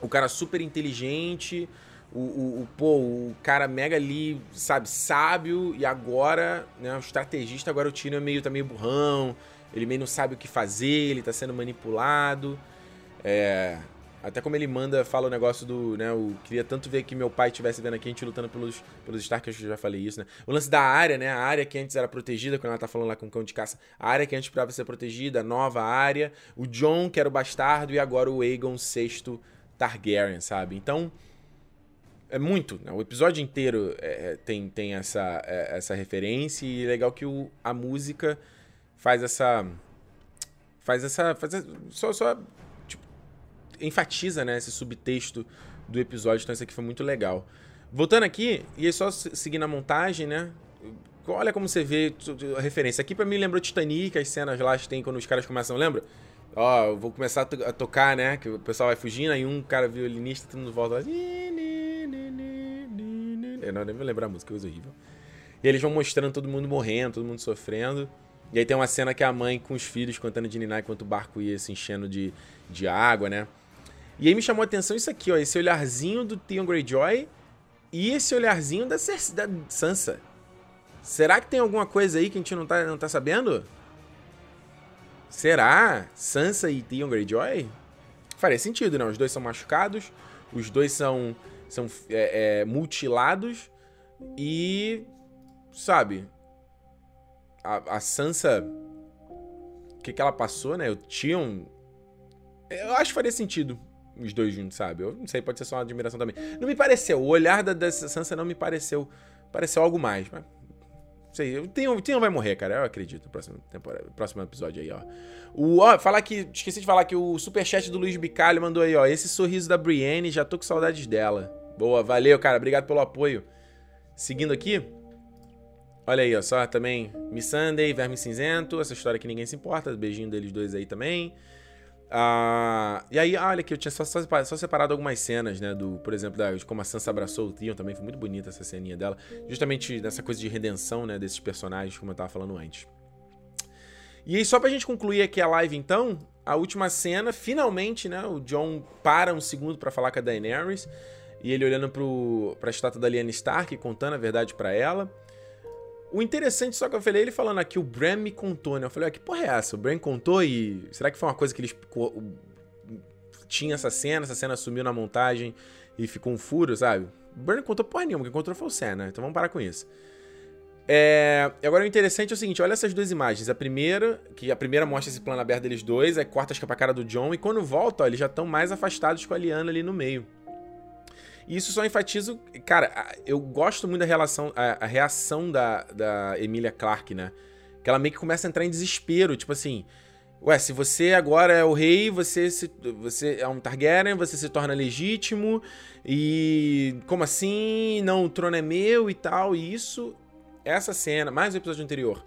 o cara super inteligente, o, o, o, pô, o cara mega ali, sabe, sábio, e agora, né, o estrategista, agora o Tyrion é meio, tá meio burrão, ele meio não sabe o que fazer, ele tá sendo manipulado. É, até como ele manda, fala o negócio do, né, eu queria tanto ver que meu pai estivesse vendo aqui a gente lutando pelos, pelos Stark, eu já falei isso, né. O lance da área, né, a área que antes era protegida, quando ela tá falando lá com o cão de caça, a área que antes precisava ser protegida, a nova área, o John, que era o bastardo, e agora o Aegon VI Targaryen, sabe. Então, é muito, né? o episódio inteiro é, é, tem, tem essa, é, essa referência, e é legal que o, a música faz essa... Faz essa... Faz essa, só, só enfatiza né, esse subtexto do episódio, então isso aqui foi muito legal. Voltando aqui, e aí só seguindo a montagem, né? Olha como você vê a referência. Aqui para mim lembrou Titanic, as cenas lá que tem quando os caras começam, lembra? Ó, eu vou começar a, to a, tocar, né? Que o pessoal vai fugindo, aí um cara violinista, todo mundo volta lá. Eu não nem vou lembrar a música, coisa horrível. E eles vão mostrando todo mundo morrendo, todo mundo sofrendo. E aí tem uma cena que é a mãe com os filhos contando de Niná enquanto o barco ia se enchendo de, de água, né? E aí me chamou a atenção isso aqui, ó, esse olharzinho do Theon Greyjoy e esse olharzinho da, Cer da Sansa. Será que tem alguma coisa aí que a gente não tá, não tá sabendo? Será? Sansa e Theon Greyjoy? Faria sentido, né? Os dois são machucados, os dois são, são é, é, mutilados e. Sabe? A, a Sansa. O que, que ela passou, né? O Theon. Eu acho que faria sentido os dois juntos, sabe? Eu não sei, pode ser só uma admiração também. Não me pareceu, o olhar da, da Sansa não me pareceu. Pareceu algo mais, mas. Não sei, o Theon, vai morrer, cara, eu acredito, próximo, temporada, próximo episódio aí, ó. O, ó, falar que. Esqueci de falar que o superchat do Luiz Bicalho mandou aí, ó. Esse sorriso da Brienne, já tô com saudades dela. Boa, valeu, cara, obrigado pelo apoio. Seguindo aqui. Olha aí, ó, só também Miss Sunday, Verme Cinzento, essa história que ninguém se importa, beijinho deles dois aí também. Ah, e aí, olha que eu tinha só, só, só, separado algumas cenas, né? Do, por exemplo, da, como a Sansa abraçou o Theon, também foi muito bonita essa ceninha dela. Justamente nessa coisa de redenção, né? Desses personagens, como eu tava falando antes. E aí, só pra gente concluir aqui a live, então, a última cena, finalmente, né? O John para um segundo para falar com a Daenerys. E ele olhando pro, pra estátua da Lyanna Stark, contando a verdade para ela. O interessante só que eu falei, ele falando aqui, o Bram me contou, né? Eu falei, ah, que porra é essa? O Bram contou e. Será que foi uma coisa que eles. Tinha essa cena, essa cena sumiu na montagem e ficou um furo, sabe? O Bram contou porra nenhuma, quem contou foi o Sam, né? Então vamos parar com isso. É... Agora o interessante é o seguinte, olha essas duas imagens. A primeira, que a primeira mostra esse plano aberto deles dois, aí corta a pra cara do John, e quando volta, ó, eles já estão mais afastados com a Liana ali no meio. E isso só enfatiza. Cara, eu gosto muito da relação, a, a reação da, da Emilia Clarke, né? Que ela meio que começa a entrar em desespero. Tipo assim. Ué, se você agora é o rei, você, se, você é um Targaryen, você se torna legítimo. E. Como assim? Não, o trono é meu e tal. E isso. Essa cena, mais o episódio anterior.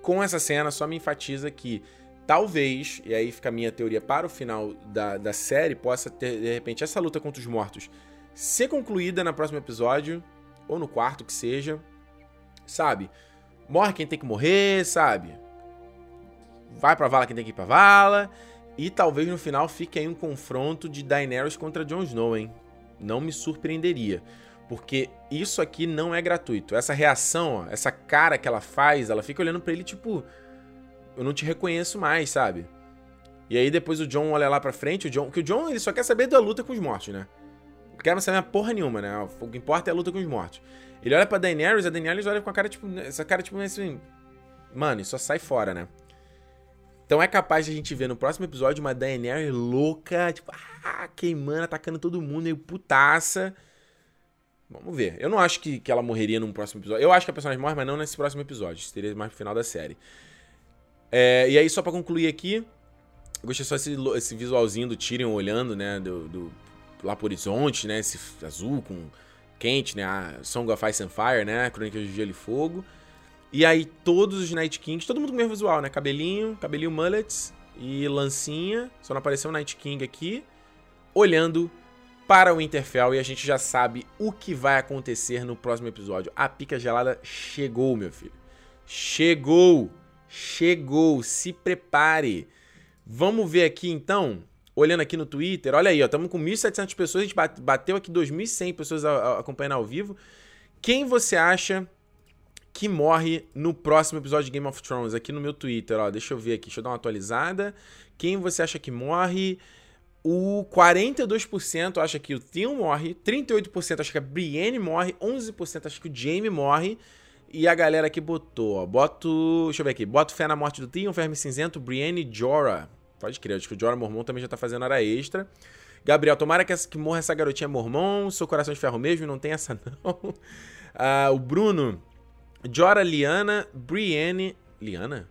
Com essa cena, só me enfatiza que talvez, e aí fica a minha teoria para o final da, da série, possa ter, de repente, essa luta contra os mortos ser concluída no próximo episódio, ou no quarto que seja, sabe? Morre quem tem que morrer, sabe? Vai pra vala quem tem que ir pra vala. E talvez no final fique aí um confronto de Daenerys contra Jon Snow, hein? Não me surpreenderia. Porque isso aqui não é gratuito. Essa reação, ó, essa cara que ela faz, ela fica olhando para ele tipo. Eu não te reconheço mais, sabe? E aí depois o John olha lá pra frente, o John. Que o John ele só quer saber da luta com os mortos, né? Quer saber porra nenhuma, né? O que importa é a luta com os mortos. Ele olha pra Daenerys, a Daenerys olha com a cara, tipo, essa cara, tipo, assim. Mano, isso só sai fora, né? Então é capaz de a gente ver no próximo episódio uma Daenerys louca, tipo, ah, queimando, atacando todo mundo, meio putaça. Vamos ver. Eu não acho que, que ela morreria num próximo episódio. Eu acho que a personagem morre, mas não nesse próximo episódio. Seria mais pro final da série. É, e aí, só pra concluir aqui, gostei só esse, esse visualzinho do Tyrion olhando, né, do, do, lá pro horizonte, né, esse azul com quente, né, a Song of Ice and Fire, né, Crônicas de Gelo e Fogo. E aí todos os Night Kings, todo mundo com o mesmo visual, né, cabelinho, cabelinho mullets e lancinha, só não apareceu o Night King aqui, olhando para o Winterfell e a gente já sabe o que vai acontecer no próximo episódio. A pica gelada chegou, meu filho. Chegou! Chegou! Se prepare! Vamos ver aqui então, olhando aqui no Twitter, olha aí, ó, estamos com 1.700 pessoas, a gente bateu aqui 2.100 pessoas acompanhando ao vivo. Quem você acha que morre no próximo episódio de Game of Thrones? Aqui no meu Twitter, ó, deixa eu ver aqui, deixa eu dar uma atualizada. Quem você acha que morre? O 42% acha que o Theon morre, 38% acha que a Brienne morre, 11% acha que o Jaime morre. E a galera aqui botou, ó, boto, deixa eu ver aqui, boto fé na morte do Theon, Verme Cinzento, Brienne Jorah. Pode crer, acho que o Jorah Mormon também já tá fazendo hora extra. Gabriel, tomara que, essa, que morra essa garotinha Mormon, sou coração de ferro mesmo, não tem essa não. Ah, o Bruno, Jorah Liana, Brienne... Liana?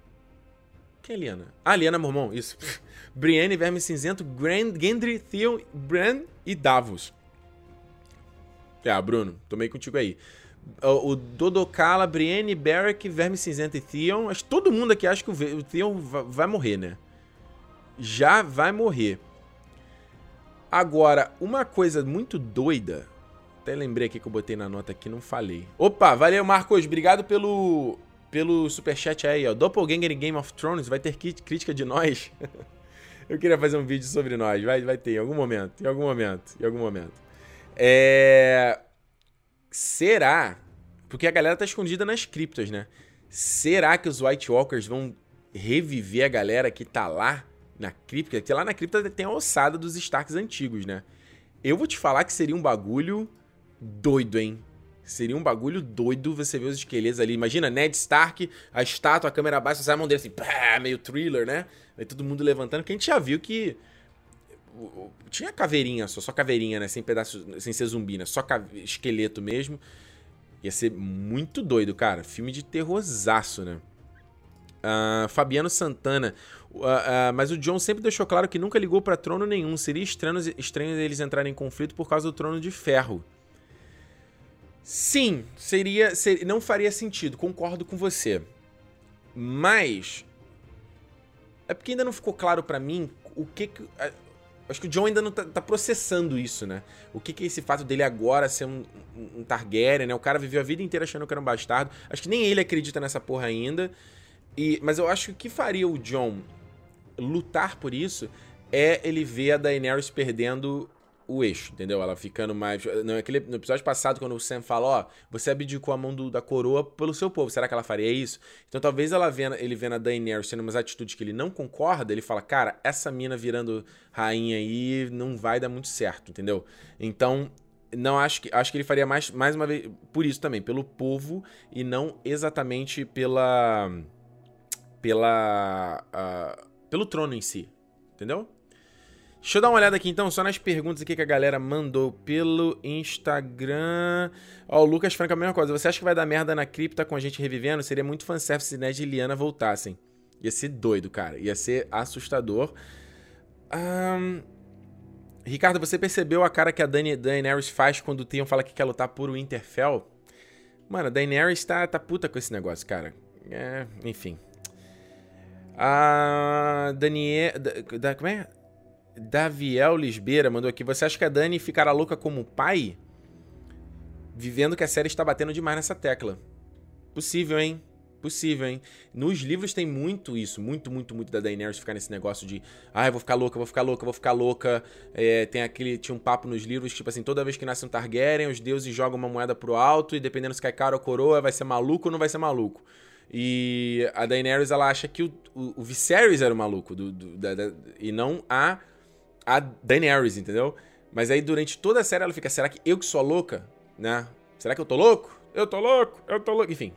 Quem é Liana? Ah, Liana Mormon, isso. Brienne, Verme Cinzento, Grand, Gendry, Theon, Bran e Davos. Ah, Bruno, tomei contigo aí. O, o Dodocala, Brienne, Beric, Verme Cinzento e Theon. Acho que todo mundo aqui acha que o Theon vai morrer, né? Já vai morrer. Agora, uma coisa muito doida. Até lembrei aqui que eu botei na nota aqui, não falei. Opa, valeu, Marcos. Obrigado pelo, pelo superchat aí, ó. Doppelganger em Game of Thrones vai ter crítica de nós. Eu queria fazer um vídeo sobre nós. Vai, vai ter em algum momento. Em algum momento. Em algum momento. É... Será? Porque a galera tá escondida nas criptas, né? Será que os White Walkers vão reviver a galera que tá lá na cripta? Porque lá na cripta tem a ossada dos Starks antigos, né? Eu vou te falar que seria um bagulho doido, hein? Seria um bagulho doido você ver os esqueletos ali. Imagina, Ned Stark, a estátua, a câmera baixa, sai a mão dele assim, pá, meio thriller, né? Aí todo mundo levantando, que a gente já viu que. Tinha caveirinha só, só caveirinha, né? Sem pedaço, sem ser zumbi, né? Só esqueleto mesmo. Ia ser muito doido, cara. Filme de terrorzaço, né? Uh, Fabiano Santana. Uh, uh, mas o John sempre deixou claro que nunca ligou para trono nenhum. Seria estranho, estranho eles entrarem em conflito por causa do trono de ferro. Sim, seria, não faria sentido, concordo com você. Mas é porque ainda não ficou claro para mim o que, que acho que o John ainda não tá, tá, processando isso, né? O que que é esse fato dele agora ser um, um, um, Targaryen, né? O cara viveu a vida inteira achando que era um bastardo. Acho que nem ele acredita nessa porra ainda. E, mas eu acho que o que faria o John lutar por isso é ele ver a Daenerys perdendo o eixo, entendeu? Ela ficando mais. No, aquele, no episódio passado, quando o Sam fala, ó, você abdicou a mão do, da coroa pelo seu povo, será que ela faria isso? Então talvez ela vendo, ele vendo a Daenerys tendo umas atitudes que ele não concorda, ele fala, cara, essa mina virando rainha aí não vai dar muito certo, entendeu? Então. Não acho que acho que ele faria mais, mais uma vez por isso também, pelo povo e não exatamente pela pela uh, pelo trono em si, entendeu? Deixa eu dar uma olhada aqui então, só nas perguntas aqui que a galera mandou pelo Instagram. Ó, o Lucas Franca, a mesma coisa. Você acha que vai dar merda na cripta com a gente revivendo? Seria muito fanservice se Ned e Liana voltassem. Ia ser doido, cara. Ia ser assustador. Um... Ricardo, você percebeu a cara que a Dani, Daenerys faz quando o Theon fala que quer lutar por Winterfell? Mano, a Daenerys tá, tá puta com esse negócio, cara. É, enfim. A Daniel... Da, da, como é? Daviel Lisbeira mandou aqui. Você acha que a Dani ficará louca como pai? Vivendo que a série está batendo demais nessa tecla. Possível, hein? Possível, hein? Nos livros tem muito isso, muito, muito, muito da Daenerys ficar nesse negócio de ah, eu vou ficar louca, vou ficar louca, vou ficar louca. É, tem aquele, tinha um papo nos livros, tipo assim, toda vez que nasce um Targaryen, os deuses jogam uma moeda pro alto e dependendo se cai cara ou coroa, vai ser maluco ou não vai ser maluco. E a Daenerys, ela acha que o, o, o Viserys era o maluco, do, do da, da, e não a a Daenerys, entendeu? Mas aí durante toda a série ela fica, será que eu que sou a louca? Né? Será que eu tô louco? Eu tô louco, eu tô louco. Enfim.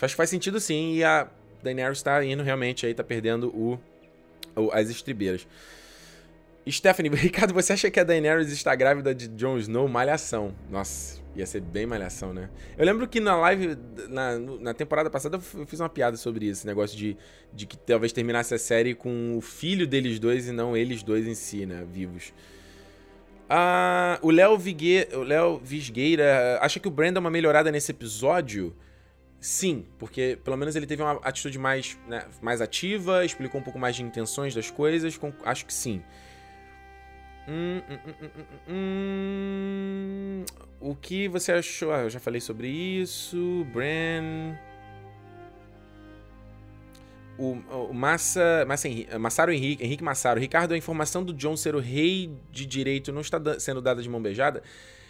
Acho que faz sentido sim. E a Daenerys tá indo realmente aí, tá perdendo o, o as estribeiras. Stephanie, Ricardo, você acha que a Daenerys está grávida de Jon Snow? Malhação. Nossa, ia ser bem malhação, né? Eu lembro que na live, na, na temporada passada, eu fiz uma piada sobre isso, esse negócio de, de que talvez terminasse a série com o filho deles dois e não eles dois em si, né? Vivos. Ah, o Léo Visgueira acha que o Brandon é uma melhorada nesse episódio? Sim, porque pelo menos ele teve uma atitude mais, né, mais ativa, explicou um pouco mais de intenções das coisas. Com, acho que sim. Hum, hum, hum, hum, hum o que você achou? Ah, eu já falei sobre isso. Bran. O, o Massa, Massa Henrique, Massaro Henrique, Henrique Massaro. Ricardo, a informação do John ser o rei de direito não está sendo dada de mão beijada?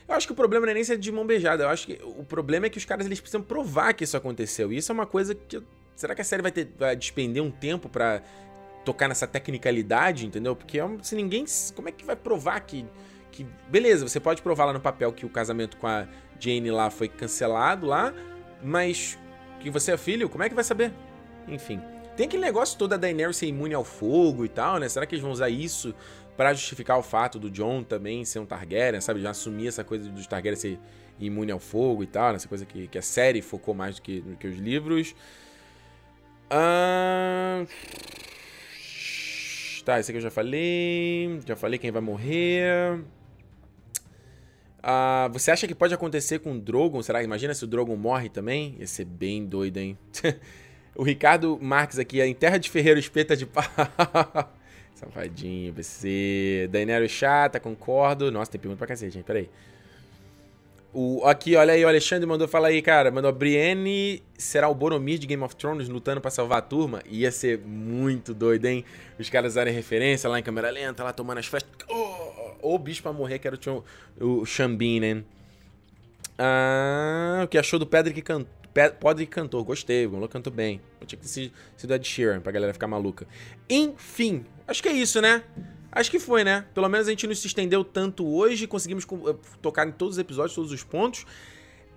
Eu acho que o problema não é nem ser de mão beijada. Eu acho que o problema é que os caras eles precisam provar que isso aconteceu. E isso é uma coisa que. Será que a série vai, ter, vai despender um tempo para tocar nessa tecnicalidade, entendeu? Porque é se ninguém. Como é que vai provar que. que beleza, você pode provar lá no papel que o casamento com a Jane lá foi cancelado lá, mas que você é filho, como é que vai saber? Enfim. Tem aquele negócio todo da Daenerys ser imune ao fogo e tal, né? Será que eles vão usar isso para justificar o fato do John também ser um Targaryen, sabe? Já assumir essa coisa dos Targaryen ser imune ao fogo e tal, né? essa coisa que, que a série focou mais do que, do que os livros. Ah... Tá, esse aqui eu já falei. Já falei quem vai morrer. Ah, você acha que pode acontecer com o Drogon? Será? Imagina se o Drogon morre também? Ia ser bem doido, hein? o Ricardo Marques aqui, em Terra de Ferreiro Espeta de Pau. Safadinho, BC. Daenerys chata, concordo. Nossa, tem pergunta pra cacete, gente. Peraí. O, aqui, olha aí, o Alexandre mandou falar aí, cara. Mandou Brienne será o Boromir de Game of Thrones lutando para salvar a turma. Ia ser muito doido, hein? Os caras usarem referência lá em câmera lenta, lá tomando as festas. Oh, o bicho pra morrer, que era o, o Xambin, né? Ah, o que achou do Pedro que cantou? Podre cantor, gostei, o Gonçalo cantou bem. Eu tinha que ter sido Ed Sheeran pra galera ficar maluca. Enfim, acho que é isso, né? Acho que foi, né? Pelo menos a gente não se estendeu tanto hoje, conseguimos eh, tocar em todos os episódios, todos os pontos.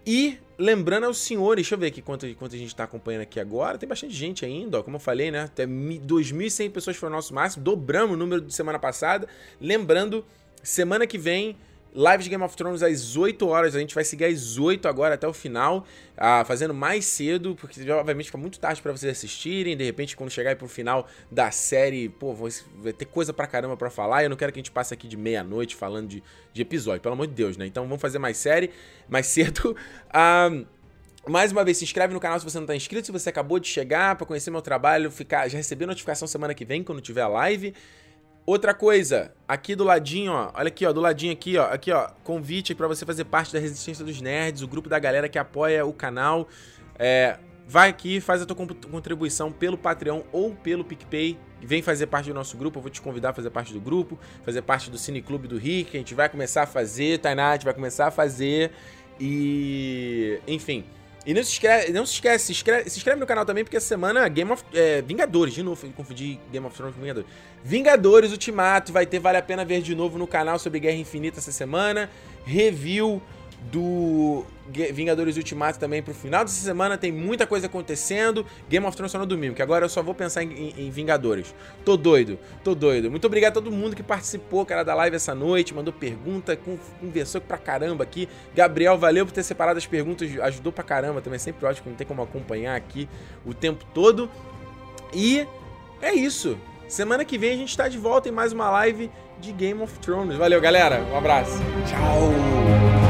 E lembrando aos senhores, deixa eu ver aqui quanto, quanto a gente está acompanhando aqui agora. Tem bastante gente ainda, ó, como eu falei, né? Até 2.100 pessoas foi o nosso máximo, dobramos o número de semana passada. Lembrando, semana que vem Live de Game of Thrones às 8 horas. A gente vai seguir às 8 agora até o final, ah, fazendo mais cedo, porque obviamente fica muito tarde para vocês assistirem. De repente, quando chegar aí pro final da série, pô, vai ter coisa pra caramba pra falar. Eu não quero que a gente passe aqui de meia-noite falando de, de episódio, pelo amor de Deus, né? Então vamos fazer mais série, mais cedo. Ah, mais uma vez, se inscreve no canal se você não está inscrito. Se você acabou de chegar para conhecer meu trabalho, ficar, já receber notificação semana que vem quando tiver live. Outra coisa, aqui do ladinho, ó, olha aqui, ó, do ladinho aqui, ó, aqui, ó, convite para você fazer parte da Resistência dos Nerds, o grupo da galera que apoia o canal. É, vai aqui, faz a tua contribuição pelo Patreon ou pelo PicPay, vem fazer parte do nosso grupo, eu vou te convidar a fazer parte do grupo, fazer parte do Cine Clube do Rick, a gente vai começar a fazer, Tainá, a gente vai começar a fazer e... enfim... E não se, esquece, não se esquece, se inscreve, se inscreve no canal também, porque essa semana Game of. É, Vingadores, de novo, confundi Game of Thrones com Vingadores. Vingadores Ultimato, vai ter Vale a Pena Ver de novo no canal sobre Guerra Infinita essa semana. Review do Vingadores Ultimato também pro final dessa semana. Tem muita coisa acontecendo. Game of Thrones só no domingo, que agora eu só vou pensar em, em, em, Vingadores. Tô doido, tô doido. Muito obrigado a todo mundo que participou, cara, da live essa noite, mandou pergunta, conversou pra caramba aqui. Gabriel, valeu por ter separado as perguntas, ajudou pra caramba também. É sempre ótimo, não tem como acompanhar aqui o tempo todo. E é isso. Semana que vem a gente tá de volta em mais uma live de Game of Thrones. Valeu, galera. Um abraço. Tchau.